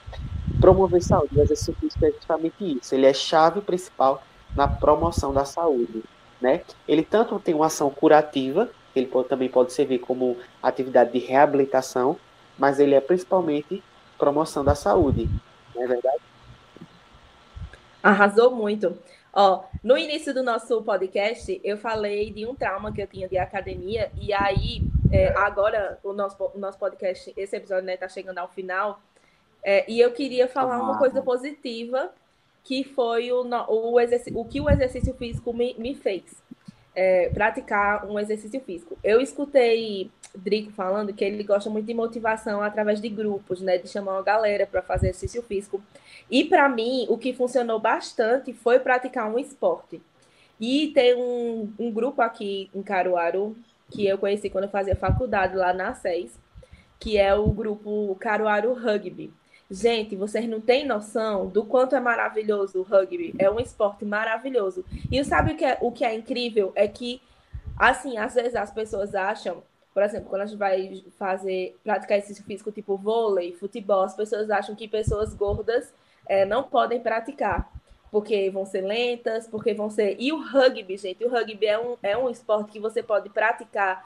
promover saúde. O exercício físico é justamente isso. Ele é chave principal na promoção da saúde. Né? Ele tanto tem uma ação curativa, ele pode, também pode servir como atividade de reabilitação, mas ele é principalmente promoção da saúde. Não é verdade? Arrasou muito. Ó, no início do nosso podcast, eu falei de um trauma que eu tinha de academia, e aí, é, agora, o nosso, o nosso podcast, esse episódio, né, tá chegando ao final, é, e eu queria falar uma coisa positiva, que foi o, o, o que o exercício físico me, me fez. É, praticar um exercício físico. Eu escutei Drico falando que ele gosta muito de motivação através de grupos, né? De chamar uma galera para fazer exercício físico. E para mim, o que funcionou bastante foi praticar um esporte. E tem um, um grupo aqui em Caruaru, que eu conheci quando eu fazia faculdade lá na SES, que é o grupo Caruaru Rugby. Gente, vocês não têm noção do quanto é maravilhoso o rugby. É um esporte maravilhoso. E sabe o que é, o que é incrível? É que, assim, às vezes as pessoas acham, por exemplo, quando a gente vai fazer, praticar exercício físico tipo vôlei, futebol, as pessoas acham que pessoas gordas é, não podem praticar. porque vão ser lentas, porque vão ser. E o rugby, gente, o rugby é um, é um esporte que você pode praticar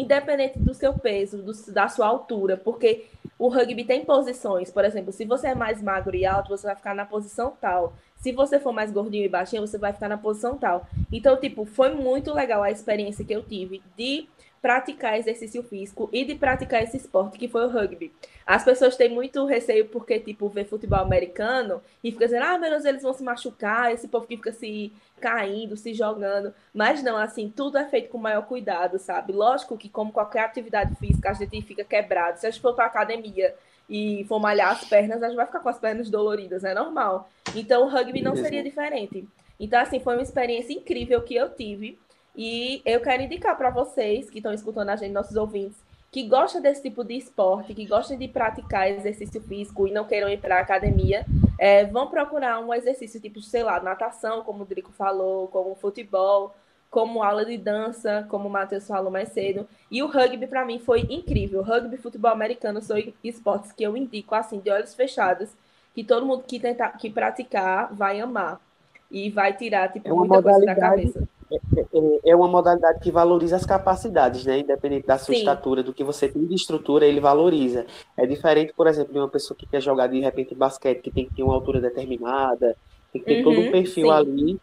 independente do seu peso, do, da sua altura, porque o rugby tem posições. Por exemplo, se você é mais magro e alto, você vai ficar na posição tal. Se você for mais gordinho e baixinho, você vai ficar na posição tal. Então, tipo, foi muito legal a experiência que eu tive de praticar exercício físico e de praticar esse esporte que foi o rugby. As pessoas têm muito receio porque, tipo, vê futebol americano e fica dizendo, ah, meu Deus, eles vão se machucar, esse povo que fica se caindo, se jogando. Mas não, assim, tudo é feito com maior cuidado, sabe? Lógico que, como qualquer atividade física, a gente fica quebrado. Se a gente for pra academia e for malhar as pernas, a gente vai ficar com as pernas doloridas, é normal. Então, o rugby não seria diferente. Então, assim, foi uma experiência incrível que eu tive. E eu quero indicar para vocês que estão escutando a gente, nossos ouvintes, que gostam desse tipo de esporte, que gostam de praticar exercício físico e não queiram ir para a academia, é, vão procurar um exercício tipo, sei lá, natação, como o Drico falou, como futebol, como aula de dança, como o Matheus falou mais cedo. E o rugby, para mim, foi incrível. O rugby e futebol americano são esportes que eu indico, assim, de olhos fechados, que todo mundo que tentar que praticar vai amar. E vai tirar, tipo, É uma muita coisa da cabeça. É, é- é uma modalidade que valoriza as capacidades, né? Independente da sua Sim. estatura, do que você tem de estrutura, ele valoriza. É diferente, por exemplo, de uma pessoa que quer jogar de repente basquete, que tem que ter uma altura determinada, tem que ter todo Uhum, um perfil sim. ali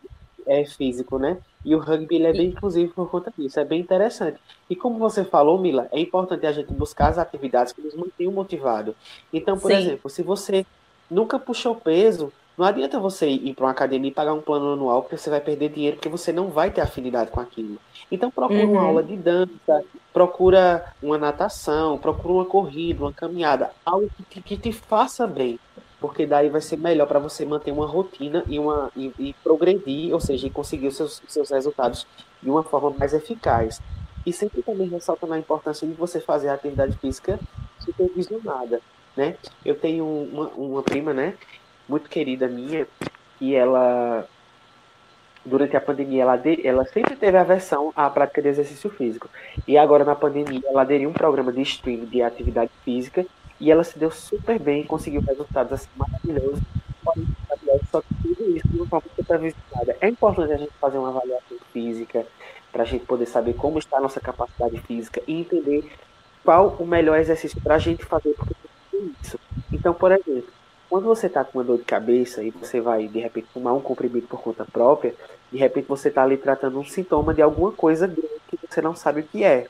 é, físico, né? E o rugby é bem inclusivo por conta disso, é bem interessante. E como você falou, Mila, é importante a gente buscar as atividades que nos mantenham motivados. Então, por Sim. exemplo, se você nunca puxou peso, não adianta você ir para uma academia e pagar um plano anual, porque você vai perder dinheiro, porque você não vai ter afinidade com aquilo. Então procura uma Uhum. aula de dança, procura uma natação, procura uma corrida, uma caminhada, algo que te, que te faça bem, porque daí vai ser melhor para você manter uma rotina e, uma, e, e progredir, ou seja, e conseguir os seus, seus resultados de uma forma mais eficaz. E sempre também ressaltando a importância de você fazer a atividade física supervisionada, né? Eu tenho uma, uma prima, né, muito querida minha, que ela, durante a pandemia, ela, de- ela sempre teve aversão à prática de exercício físico. E agora, na pandemia, ela aderiu a um programa de streaming de atividade física e ela se deu super bem, conseguiu resultados assim, maravilhosos. Só que tudo isso de uma supervisionada. É importante a gente fazer uma avaliação física para a gente poder saber como está a nossa capacidade física e entender qual o melhor exercício para a gente fazer isso. Então, por exemplo, quando você está com uma dor de cabeça e você vai, de repente, tomar um comprimido por conta própria, de repente você está ali tratando um sintoma de alguma coisa grave que você não sabe o que é.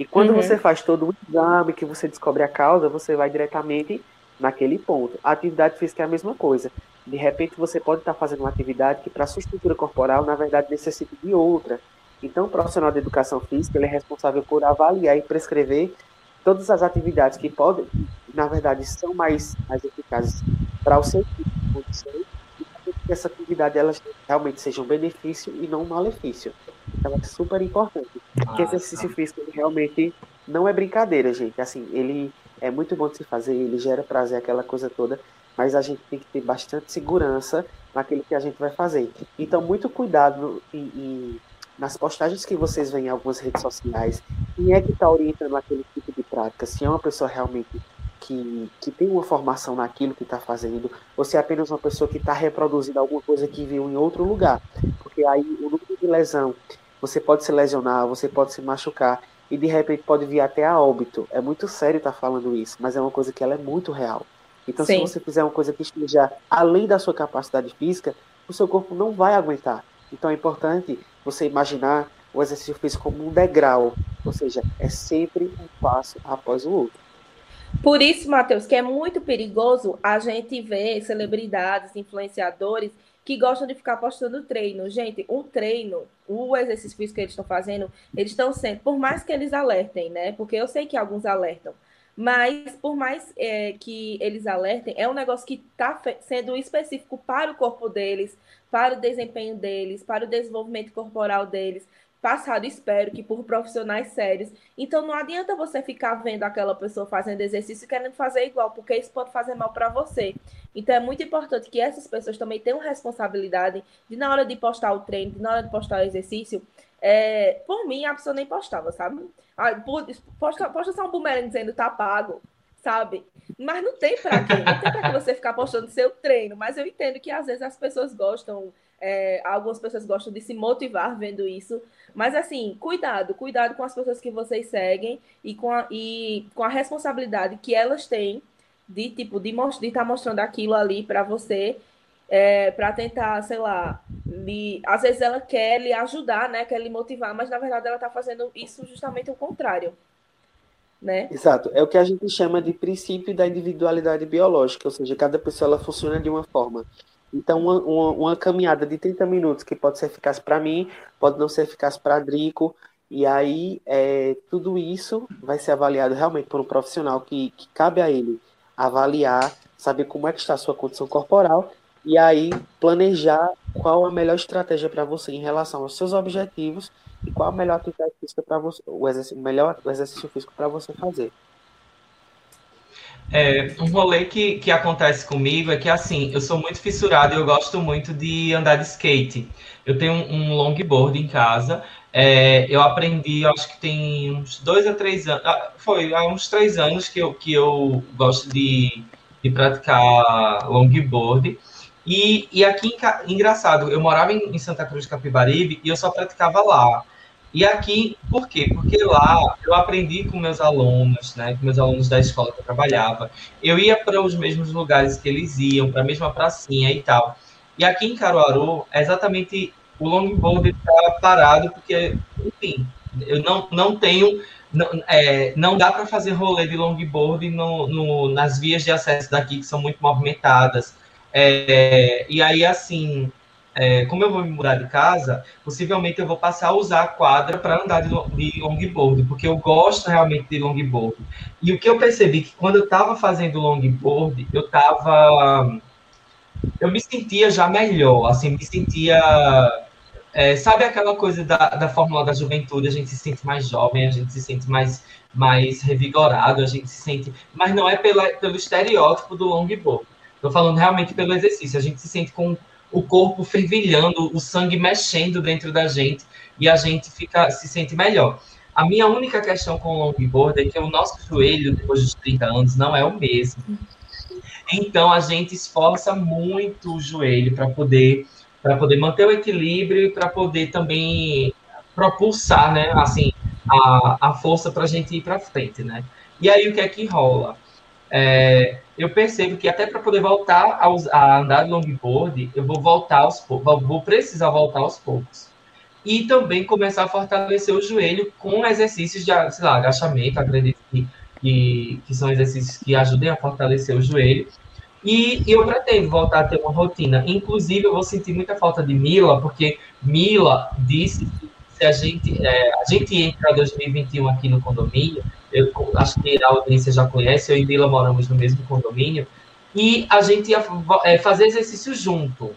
E quando Uhum. você faz todo um exame que você descobre a causa, você vai diretamente naquele ponto. A atividade física é a mesma coisa. De repente você pode estar fazendo uma atividade que para sua estrutura corporal, na verdade, necessita de outra. Então, o profissional de educação física ele é responsável por avaliar e prescrever todas as atividades que podem, na verdade, são mais, mais eficazes para o seu tipo de condição que essa atividade elas realmente seja um benefício e não um malefício. Então, é super importante. Porque Massa. exercício físico ele realmente não é brincadeira, gente. Assim, ele é muito bom de se fazer, ele gera prazer, aquela coisa toda, mas a gente tem que ter bastante segurança naquilo que a gente vai fazer. Então, muito cuidado no- em- em- nas postagens que vocês veem em algumas redes sociais. Quem é que está orientando aquele tipo de prática? Se é uma pessoa realmente que, que tem uma formação naquilo que está fazendo, ou se é apenas uma pessoa que está reproduzindo alguma coisa que viu em outro lugar. Porque aí o número de lesão, você pode se lesionar, você pode se machucar, e de repente pode vir até a óbito. É muito sério estar falando isso, mas é uma coisa que ela é muito real. Então, Sim. se você fizer uma coisa que esteja além da sua capacidade física, o seu corpo não vai aguentar. Então, é importante você imaginar o exercício físico como um degrau, ou seja, é sempre um passo após o outro. Por isso, Matheus, que é muito perigoso a gente ver celebridades, influenciadores que gostam de ficar postando treino. Gente, um treino, o exercício físico que eles estão fazendo, eles estão sendo, por mais que eles alertem, né? Porque eu sei que alguns alertam, mas por mais é, que eles alertem, é um negócio que está sendo específico para o corpo deles, para o desempenho deles, para o desenvolvimento corporal deles. Passado, espero que por profissionais sérios. Então não adianta você ficar vendo aquela pessoa fazendo exercício e querendo fazer igual, porque isso pode fazer mal para você. Então é muito importante que essas pessoas também tenham responsabilidade de na hora de postar o treino, de na hora de postar o exercício. É, por mim, a pessoa nem postava, sabe? Ah, posta, posta só um boomerang dizendo tá pago. sabe? Mas não tem pra quê, não tem pra que você ficar postando seu treino. Mas eu entendo que às vezes as pessoas gostam, é, algumas pessoas gostam de se motivar vendo isso. Mas assim, cuidado, cuidado com as pessoas que vocês seguem e com a, e com a responsabilidade que elas têm de tipo de estar tá mostrando aquilo ali para você é, para tentar, sei lá, lhe, às vezes ela quer lhe ajudar, né? Quer lhe motivar, mas na verdade ela está fazendo isso justamente o contrário. Né? Exato, é o que a gente chama de princípio da individualidade biológica, ou seja, cada pessoa ela funciona de uma forma. Então, uma, uma, uma caminhada de 30 minutos que pode ser eficaz para mim, pode não ser eficaz para Drico, e aí é, tudo isso vai ser avaliado realmente por um profissional que, que cabe a ele avaliar, saber como é que está a sua condição corporal e aí planejar qual a melhor estratégia para você em relação aos seus objetivos e qual a melhor atividade física para você, o exercício, melhor exercício físico para você fazer. É, um rolê que, que acontece comigo é que, assim, eu sou muito fissurado e eu gosto muito de andar de skate. Eu tenho um, um longboard em casa. É, eu aprendi, acho que tem uns dois a três anos. Ah, foi há uns três anos que eu, que eu gosto de, de praticar longboard. E, e aqui, engraçado, eu morava em, em Santa Cruz de Capibaribe e eu só praticava lá. E aqui, por quê? Porque lá eu aprendi com meus alunos, né, com meus alunos da escola que eu trabalhava. Eu ia para os mesmos lugares que eles iam, para a mesma pracinha e tal. E aqui em Caruaru, é exatamente o longboard está parado, porque, enfim, eu não, não tenho. Não, é, não dá para fazer rolê de longboard no, no, nas vias de acesso daqui, que são muito movimentadas. É, e aí, assim, é, como eu vou me mudar de casa, possivelmente eu vou passar a usar a quadra para andar de, longboard, porque eu gosto realmente de longboard. E o que eu percebi que quando eu estava fazendo longboard, eu estava. Eu me sentia já melhor, assim, me sentia. É, sabe aquela coisa da, da fórmula da juventude? A gente se sente mais jovem, a gente se sente mais, mais revigorado, a gente se sente. Mas não é pela, pelo estereótipo do longboard. Estou falando realmente pelo exercício. A gente se sente com o corpo fervilhando, o sangue mexendo dentro da gente e a gente fica se sente melhor. A minha única questão com o longboard é que o nosso joelho, depois dos 30 anos, não é o mesmo. Então a gente esforça muito o joelho para poder para poder manter o equilíbrio e para poder também propulsar, né, assim, a, a força para a gente ir para frente, né? E aí o que é que rola? É, eu percebo que até para poder voltar a, a, andar de longboard, eu vou voltar aos poucos, vou precisar voltar aos poucos. E também começar a fortalecer o joelho com exercícios de, sei lá, agachamento, acredito que, que, que são exercícios que ajudem a fortalecer o joelho. E, e eu pretendo voltar a ter uma rotina. Inclusive, eu vou sentir muita falta de Mila, porque Mila disse que se a gente, é, a gente entra 2021 aqui no condomínio, eu acho que a audiência já conhece, eu e Mila moramos no mesmo condomínio, e a gente ia é, fazer exercício junto,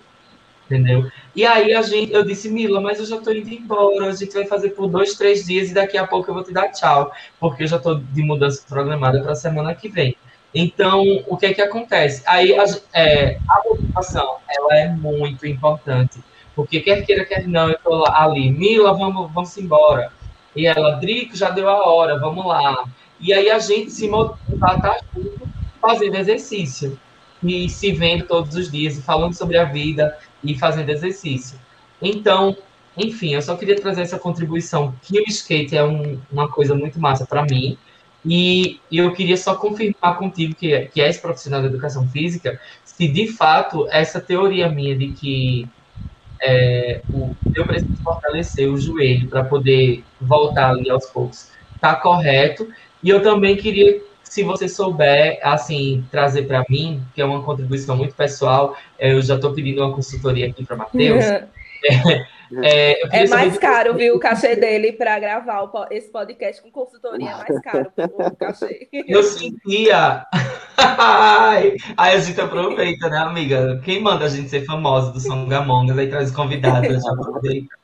entendeu? E aí a gente, eu disse, Mila, mas eu já estou indo embora, a gente vai fazer por dois, três dias e daqui a pouco eu vou te dar tchau, porque eu já estou de mudança programada para a semana que vem. Então, o que é que acontece? Aí a, é, a motivação, ela é muito importante, porque quer queira, quer não, eu estou ali, Mila, vamos, vamos embora e ela, Drico, já deu a hora, vamos lá. E aí a gente se motiva tá junto, fazendo exercício. E se vendo todos os dias, falando sobre a vida e fazendo exercício. Então, enfim, eu só queria trazer essa contribuição, que o skate é um, uma coisa muito massa para mim. E, e eu queria só confirmar contigo, que, que és profissional da educação física, se de fato essa teoria minha de que é, o, eu preciso fortalecer o joelho para poder voltar ali aos poucos. Tá correto. E eu também queria, se você souber, assim, trazer para mim, que é uma contribuição muito pessoal, é, eu já estou pedindo uma consultoria aqui para Matheus. é, é mais caro, viu, o cachê dele para gravar o, esse podcast com consultoria é mais caro o cachê. Eu sentia. Aí a gente aproveita, né, amiga? Quem manda a gente ser famosa do Songamongas, aí traz convidados, aproveita.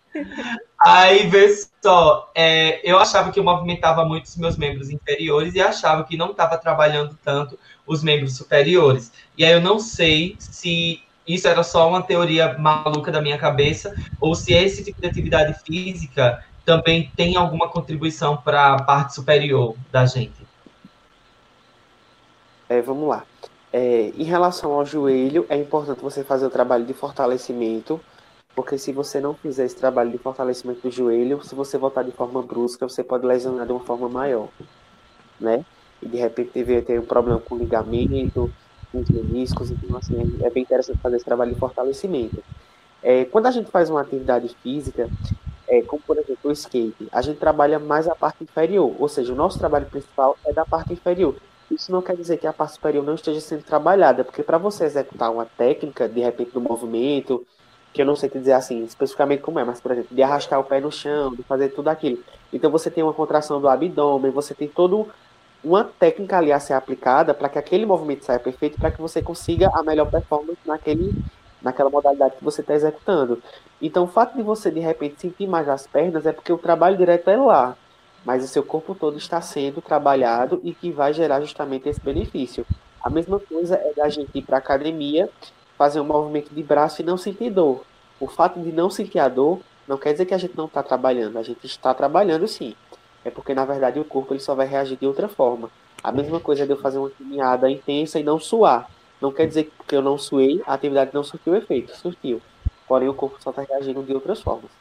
Aí, vê só, é, eu achava que eu movimentava muito os meus membros inferiores e achava que não estava trabalhando tanto os membros superiores. E aí eu não sei se isso era só uma teoria maluca da minha cabeça, ou se esse tipo de atividade física também tem alguma contribuição para a parte superior da gente. É, vamos lá. É, em relação ao joelho, é importante você fazer o trabalho de fortalecimento, porque se você não fizer esse trabalho de fortalecimento do joelho, se você voltar de forma brusca, você pode lesionar de uma forma maior, né? E de repente vir ter um problema com ligamento, com os meniscos, então assim, é bem interessante fazer esse trabalho de fortalecimento. É, quando a gente faz uma atividade física, é, como por exemplo o skate, a gente trabalha mais a parte inferior, ou seja, o nosso trabalho principal é da parte inferior. Isso não quer dizer que a parte superior não esteja sendo trabalhada, porque para você executar uma técnica, de repente, do movimento, que eu não sei te dizer assim, especificamente como é, mas, por exemplo, de arrastar o pé no chão, de fazer tudo aquilo. Então você tem uma contração do abdômen, você tem todo uma técnica ali a ser aplicada para que aquele movimento saia perfeito, para que você consiga a melhor performance naquele, naquela modalidade que você está executando. Então, o fato de você de repente sentir mais as pernas é porque o trabalho direto é lá, mas o seu corpo todo está sendo trabalhado e que vai gerar justamente esse benefício. A mesma coisa é da gente ir para a academia, fazer um movimento de braço e não sentir dor. O fato de não sentir a dor não quer dizer que a gente não está trabalhando, a gente está trabalhando sim é porque na verdade o corpo ele só vai reagir de outra forma. A mesma coisa de eu fazer uma caminhada intensa e não suar. Não quer dizer que eu não suei, a atividade não surtiu efeito, surtiu. Porém, o corpo só está reagindo de outras formas.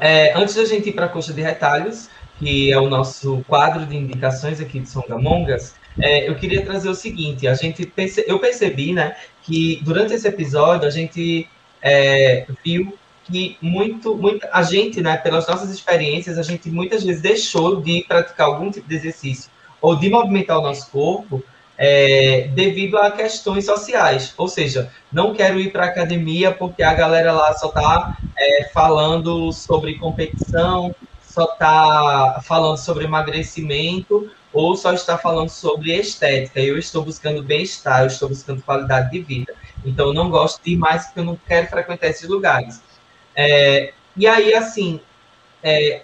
É, antes da gente ir para a coxa de retalhos, que é o nosso quadro de indicações aqui de Songamongas, é, eu queria trazer o seguinte: a gente perce... eu percebi, né, que durante esse episódio a gente é, viu que muito, a gente, né, pelas nossas experiências, a gente muitas vezes deixou de praticar algum tipo de exercício ou de movimentar o nosso corpo é, devido a questões sociais. Ou seja, não quero ir para a academia porque a galera lá só está é, falando sobre competição, só está falando sobre emagrecimento ou só está falando sobre estética. Eu estou buscando bem-estar, eu estou buscando qualidade de vida. Então, eu não gosto de ir mais porque eu não quero frequentar esses lugares. É, e aí, assim, é,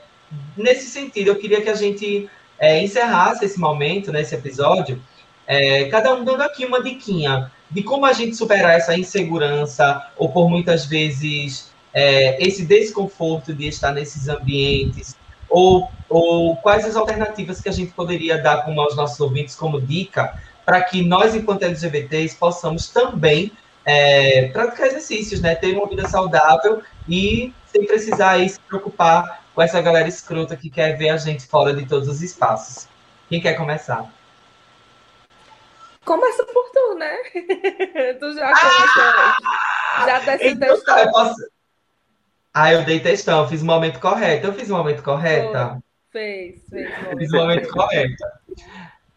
nesse sentido, eu queria que a gente é, encerrasse esse momento, nesse episódio, é, cada um dando aqui uma diquinha de como a gente superar essa insegurança, ou por muitas vezes é, esse desconforto de estar nesses ambientes, ou, ou quais as alternativas que a gente poderia dar como aos nossos ouvintes como dica para que nós, enquanto LGBTs, possamos também é, praticar exercícios, né? Ter uma vida saudável e sem precisar aí se preocupar com essa galera escrota que quer ver a gente fora de todos os espaços. Quem quer começar? Começa por tu, né? tu já começou. Ah! Já desce então, textão. Eu posso... Ah, eu dei textão, eu fiz o momento correto. Eu fiz o momento correto? Fez, fez. Eu fiz o momento correto.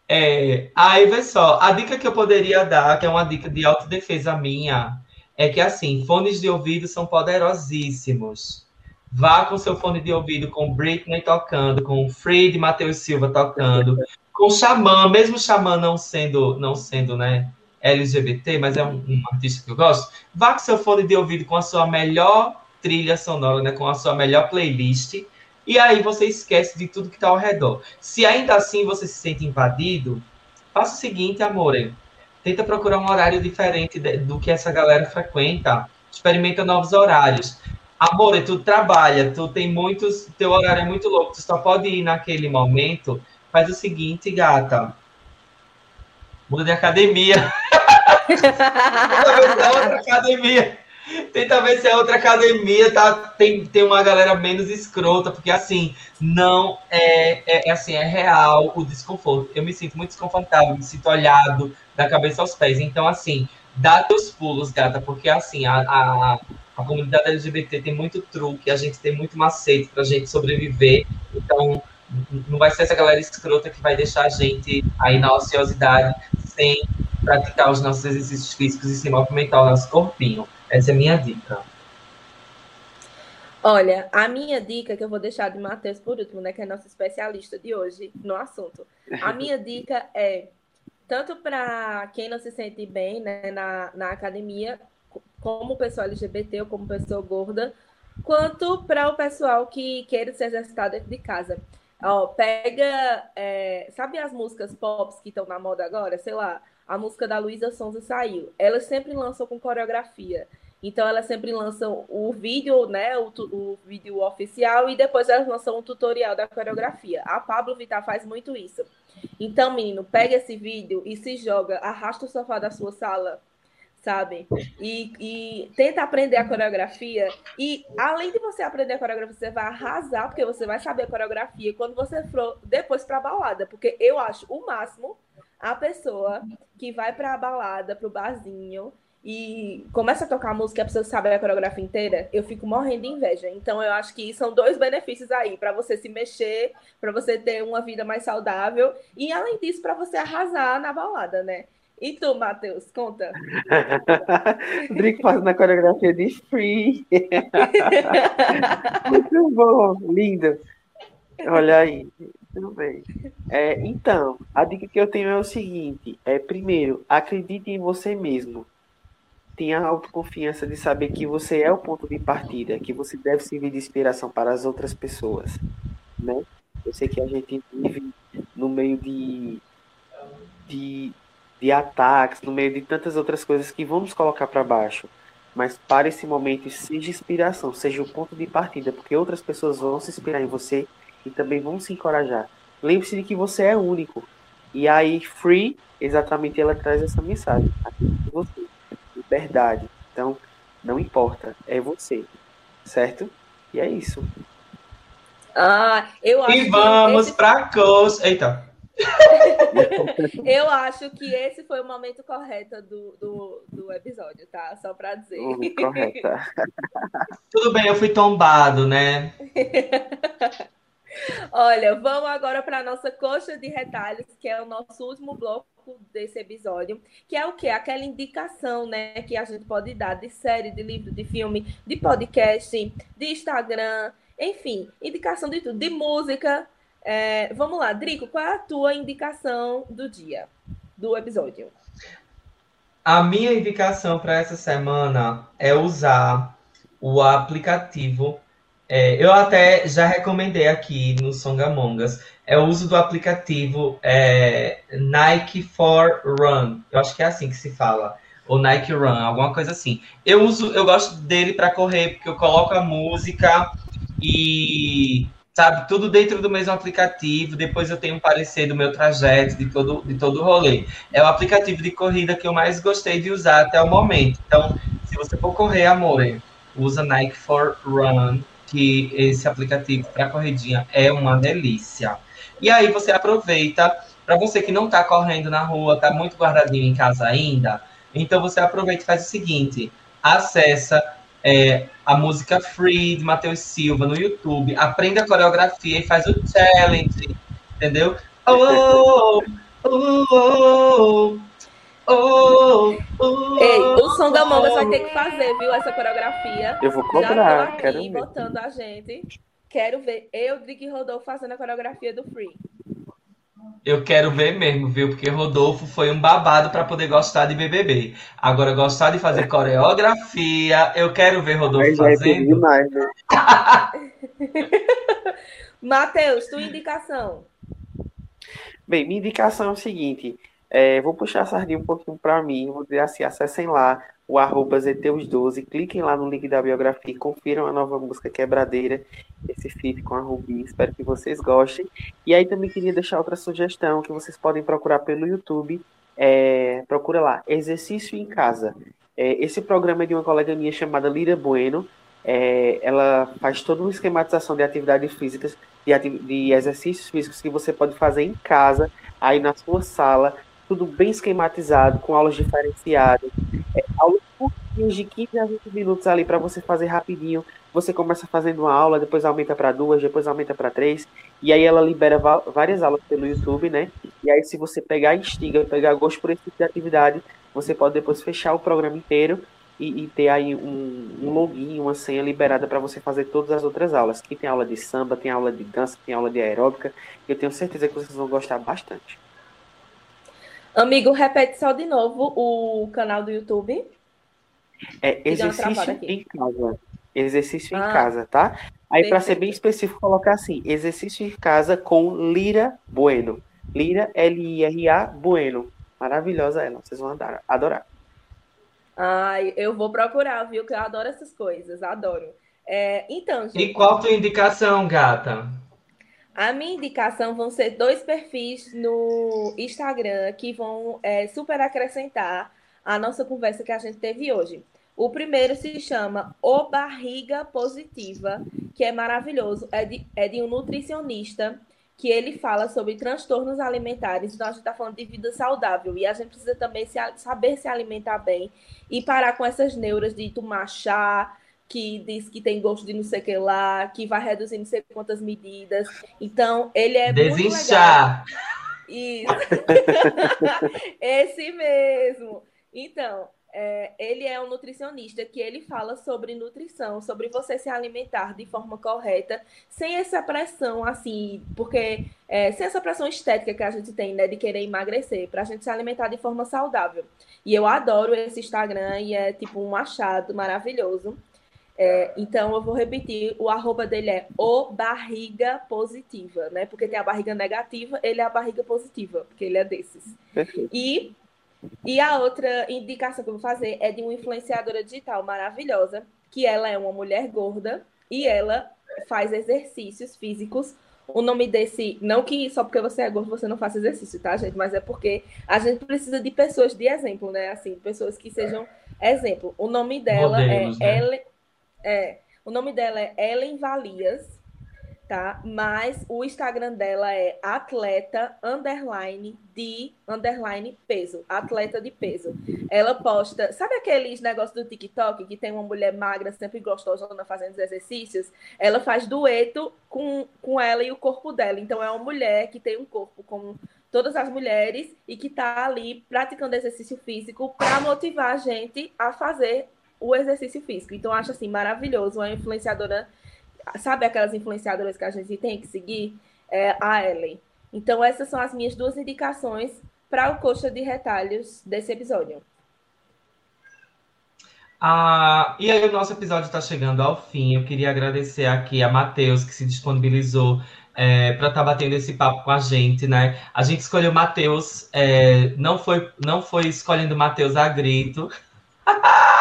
É, aí, vê só, a dica que eu poderia dar, que é uma dica de autodefesa minha, é que, assim, fones de ouvido são poderosíssimos. Vá com seu fone de ouvido com Britney tocando, com Fred e Matheus Silva tocando, com Xamã, mesmo Xamã não sendo, não sendo, né, LGBT, mas é um, um, artista que eu gosto, vá com seu fone de ouvido com a sua melhor trilha sonora, né, com a sua melhor playlist, e aí você esquece de tudo que está ao redor. Se ainda assim você se sente invadido, faça o seguinte, amor, tenta procurar um horário diferente do que essa galera frequenta, experimenta novos horários. Amor, tu trabalha, tu tem muitos, teu horário é muito louco, tu só pode ir naquele momento Faz o seguinte, gata. Muda de academia. Tenta ver se é outra academia. Tenta ver se é outra academia, tá? Tem, tem uma galera menos escrota, porque assim, não é, é, é assim, é real o desconforto. Eu me sinto muito desconfortável, me sinto olhado da cabeça aos pés. Então, assim, dá teus pulos, gata, porque assim, a, a, a comunidade LGBT tem muito truque, a gente tem muito macete pra gente sobreviver. Então, não vai ser essa galera escrota que vai deixar a gente aí na ociosidade sem praticar os nossos exercícios físicos e sem movimentar o nosso corpinho. Essa é a minha dica. Olha, a minha dica que eu vou deixar de Matheus por último, né, que é nosso especialista de hoje no assunto. A minha dica é tanto para quem não se sente bem né, na, na academia, como pessoa LGBT ou como pessoa gorda, quanto para o pessoal que queira se exercitar dentro de casa. Ó, pega. É, sabe as músicas pop que estão na moda agora? Sei lá, a música da Luísa Sonza saiu. Elas sempre lançam com coreografia. Então elas sempre lançam o vídeo, né, o, o vídeo oficial e depois elas lançam um tutorial da coreografia. A Pablo Vittar faz muito isso. Então, menino, pega esse vídeo e se joga, arrasta o sofá da sua sala, sabe? E, e tenta aprender a coreografia. E além de você aprender a coreografia, você vai arrasar, porque você vai saber a coreografia quando você for depois pra balada. Porque eu acho o máximo a pessoa que vai pra balada, pro barzinho, e começa a tocar música e a pessoa sabe a coreografia inteira, eu fico morrendo de inveja. Então eu acho que são dois benefícios aí, para você se mexer, para você ter uma vida mais saudável e além disso para você arrasar na balada, né? E tu, Matheus, conta. Drico fazendo a coreografia de Free. Muito bom, lindo. Olha aí, tudo bem. É, então, a dica que eu tenho é o seguinte: é primeiro, acredite em você mesmo. Tenha a autoconfiança de saber que você é o ponto de partida, que você deve servir de inspiração para as outras pessoas, né? Eu sei que a gente vive no meio de, de, de ataques, no meio de tantas outras coisas que vão nos colocar para baixo. Mas para esse momento seja inspiração, seja o ponto de partida, porque outras pessoas vão se inspirar em você e também vão se encorajar. Lembre-se de que você é único. E aí, Free, exatamente ela traz essa mensagem. Acredite Liberdade. Então, não importa, é você. Certo? E é isso. Ah, eu acho E que vamos esse- pra coxa. Eita. eu acho que esse foi o momento correto do, do, do episódio, tá? Só para dizer. Hum, correta. Tudo bem, eu fui tombado, né? Olha, vamos agora para a nossa coxa de retalhos, que é o nosso último bloco desse episódio, que é o quê? Aquela indicação, né, que a gente pode dar de série, de livro, de filme, de podcast, de Instagram, enfim, indicação de tudo, de música. É, vamos lá, Drico, qual é a tua indicação do dia, do episódio? A minha indicação para essa semana é usar o aplicativo. É, eu até já recomendei aqui no Songamongas. É o uso do aplicativo é, Nike for Run. Eu acho que é assim que se fala. Ou Nike Run, alguma coisa assim. Eu uso, eu gosto dele para correr porque eu coloco a música e sabe tudo dentro do mesmo aplicativo. Depois eu tenho um parecer do meu trajeto, de todo, de todo o rolê. É o aplicativo de corrida que eu mais gostei de usar até o momento. Então, se você for correr, amor, usa Nike for Run, que esse aplicativo para corridinha é uma delícia. E aí você aproveita, para você que não está correndo na rua, está muito guardadinho em casa ainda, então você aproveita e faz o seguinte: acessa é, a música Free de Matheus Silva no YouTube, aprende a coreografia e faz o challenge, entendeu? Oh, oh, oh, oh, oh, Ei, o som da Mongas vai ter que fazer, viu, essa coreografia. Eu vou Já cobrar, tô aqui quero ver. botando a gente. Quero ver eu, Drick e Rodolfo fazendo a coreografia do Free. Eu quero ver mesmo, viu? Porque Rodolfo foi um babado para poder gostar de BBB. Agora, gostar de fazer coreografia, eu quero ver Rodolfo já é fazendo. demais, né? Matheus, tua indicação. Bem, minha indicação é o seguinte: é, vou puxar a sardinha um pouquinho para mim, vou dizer assim, acessem lá o arroba Zeteus12, cliquem lá no link da biografia e confiram a nova música Quebradeira, esse feat com a Rubi, espero que vocês gostem. E aí também queria deixar outra sugestão que vocês podem procurar pelo YouTube, é, procura lá, Exercício em Casa. É, esse programa é de uma colega minha chamada Lira Bueno, é, ela faz toda uma esquematização de atividades físicas, de, ati- de exercícios físicos que você pode fazer em casa, aí na sua sala, tudo bem esquematizado, com aulas diferenciadas, é, aulas curtinhas de 15 a 20 minutos ali para você fazer rapidinho. Você começa fazendo uma aula, depois aumenta para duas, depois aumenta para três, e aí ela libera várias aulas pelo YouTube, né? E aí, se você pegar instiga, pegar gosto por esse tipo de atividade, você pode depois fechar o programa inteiro e, e ter aí um, um login, uma senha liberada para você fazer todas as outras aulas. Que tem aula de samba, tem aula de dança, tem aula de aeróbica. Eu tenho certeza que vocês vão gostar bastante. Amigo, repete só de novo o canal do YouTube. É exercício em casa. Exercício Ah, em casa, tá? Aí, para ser bem específico, colocar assim: exercício em casa com Lira Bueno. Lira, L-I-R-A, Bueno. Maravilhosa ela, vocês vão adorar. adorar. Ai, eu vou procurar, viu? Que eu adoro essas coisas, adoro. É, então, gente. E qual tua indicação, gata? A minha indicação vão ser dois perfis no Instagram que vão é, super acrescentar a nossa conversa que a gente teve hoje. O primeiro se chama O Barriga Positiva, que é maravilhoso. É de, é de um nutricionista que ele fala sobre transtornos alimentares. Então, a gente está falando de vida saudável. E a gente precisa também se, saber se alimentar bem e parar com essas neuras de tomar chá, que diz que tem gosto de não sei o que lá, que vai reduzir não sei quantas medidas. Então, ele é Desinchar. Isso. Esse mesmo. Então, é, ele é um nutricionista que ele fala sobre nutrição, sobre você se alimentar de forma correta, sem essa pressão, assim, porque é, sem essa pressão estética que a gente tem, né, de querer emagrecer, para a gente se alimentar de forma saudável. E eu adoro esse Instagram e é tipo um achado maravilhoso. É, então eu vou repetir, o arroba dele é o barriga positiva, né? Porque tem a barriga negativa, ele é a barriga positiva, porque ele é desses. Perfeito. E, e a outra indicação que eu vou fazer é de uma influenciadora digital maravilhosa, que ela é uma mulher gorda e ela faz exercícios físicos. O nome desse, não que só porque você é gordo você não faça exercício, tá, gente? Mas é porque a gente precisa de pessoas de exemplo, né? Assim, pessoas que sejam exemplo. O nome dela Modelos, é né? Ellen, é, o nome dela é Ellen Valias, tá? Mas o Instagram dela é atleta underline de underline peso, atleta de peso. Ela posta, sabe aqueles negócios do TikTok que tem uma mulher magra, sempre gostosona fazendo os exercícios? Ela faz dueto com, com ela e o corpo dela. Então é uma mulher que tem um corpo como todas as mulheres e que tá ali praticando exercício físico para motivar a gente a fazer o exercício físico. Então, acho assim maravilhoso. Uma influenciadora, sabe aquelas influenciadoras que a gente tem que seguir? É a Ellen. Então, essas são as minhas duas indicações para o coxa de retalhos desse episódio. Ah, e aí, o nosso episódio está chegando ao fim. Eu queria agradecer aqui a Matheus, que se disponibilizou para estar batendo esse papo com a gente, né? A gente escolheu Matheus, é, não, foi, não foi escolhendo Matheus a grito.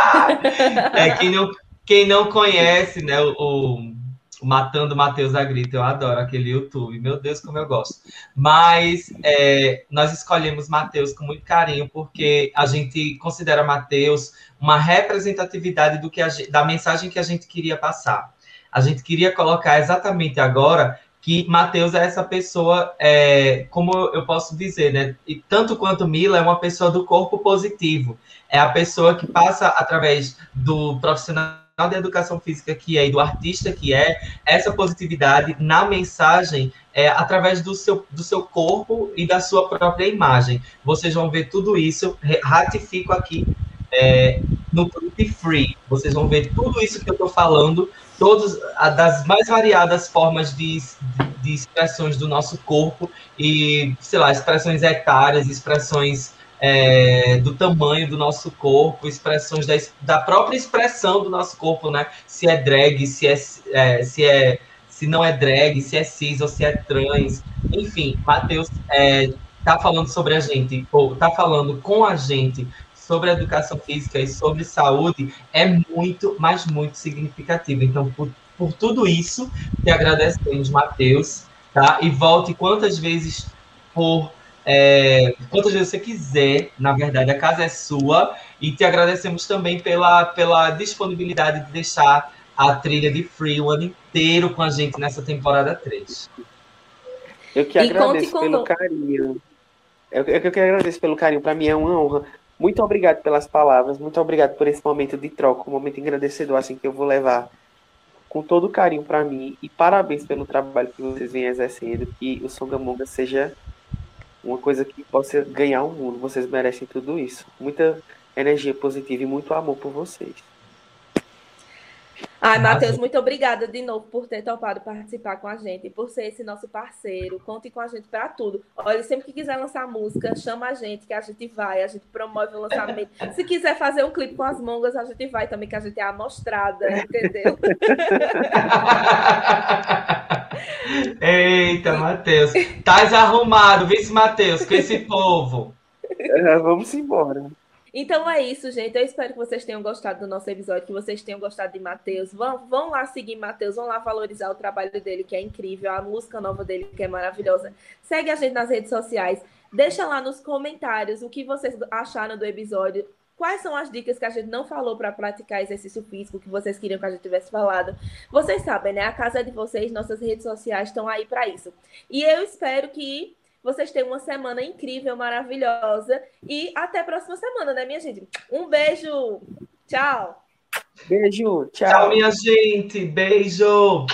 é, quem, não, quem não conhece, né, o, o Matando Matheus a grito, eu adoro aquele YouTube, meu Deus, como eu gosto. Mas é, nós escolhemos Matheus com muito carinho, porque a gente considera Matheus uma representatividade do que a, da mensagem que a gente queria passar. A gente queria colocar exatamente agora que Matheus é essa pessoa, é, como eu posso dizer, né? E tanto quanto Mila é uma pessoa do corpo positivo. É a pessoa que passa através do profissional de educação física que é e do artista que é, essa positividade na mensagem é, através do seu, do seu corpo e da sua própria imagem. Vocês vão ver tudo isso, ratifico aqui é, no Proof Free. Vocês vão ver tudo isso que eu estou falando todas das mais variadas formas de, de expressões do nosso corpo e, sei lá, expressões etárias, expressões é, do tamanho do nosso corpo, expressões da, da própria expressão do nosso corpo, né? Se é drag, se é, é, se é se não é drag, se é cis ou se é trans, enfim, Matheus é, tá falando sobre a gente, ou tá falando com a gente sobre educação física e sobre saúde é muito, mas muito significativo. Então, por, por tudo isso, te agradecemos, Matheus, tá? E volte quantas vezes por é, quantas vezes você quiser, na verdade, a casa é sua, e te agradecemos também pela, pela disponibilidade de deixar a trilha de Free o ano inteiro com a gente nessa temporada 3. Eu que E agradeço pelo carinho. Eu, eu que agradeço pelo carinho. Para mim é uma honra. Muito obrigado pelas palavras. Muito obrigado por esse momento de troca, um momento engrandecedor, assim que eu vou levar com todo carinho para mim. E parabéns pelo trabalho que vocês vêm exercendo. Que o Songamonga seja uma coisa que possa ganhar o mundo. Vocês merecem tudo isso. Muita energia positiva e muito amor por vocês. Ai. Matheus, muito obrigada de novo por ter topado participar com a gente, por ser esse nosso parceiro. Conte com a gente para tudo. Olha, sempre que quiser lançar música, chama a gente, que a gente vai, a gente promove o lançamento. Se quiser fazer um clipe com as mongas, a gente vai também, que a gente é amostrada, entendeu? Eita, Matheus. Tais arrumado, vice Matheus, com esse povo. É, vamos embora. Então é isso, gente. Eu espero que vocês tenham gostado do nosso episódio, que vocês tenham gostado de Matheus. Vão, vão lá seguir Matheus, vão lá valorizar o trabalho dele, que é incrível, a música nova dele, que é maravilhosa. Segue a gente nas redes sociais. Deixa lá nos comentários o que vocês acharam do episódio. Quais são as dicas que a gente não falou para praticar exercício físico que vocês queriam que a gente tivesse falado? Vocês sabem, né? A casa de vocês, nossas redes sociais estão aí para isso. E eu espero que vocês tenham uma semana incrível, maravilhosa. E até a próxima semana, né, minha gente? Um beijo. Tchau. Beijo. Tchau. Tchau, minha gente. Beijo.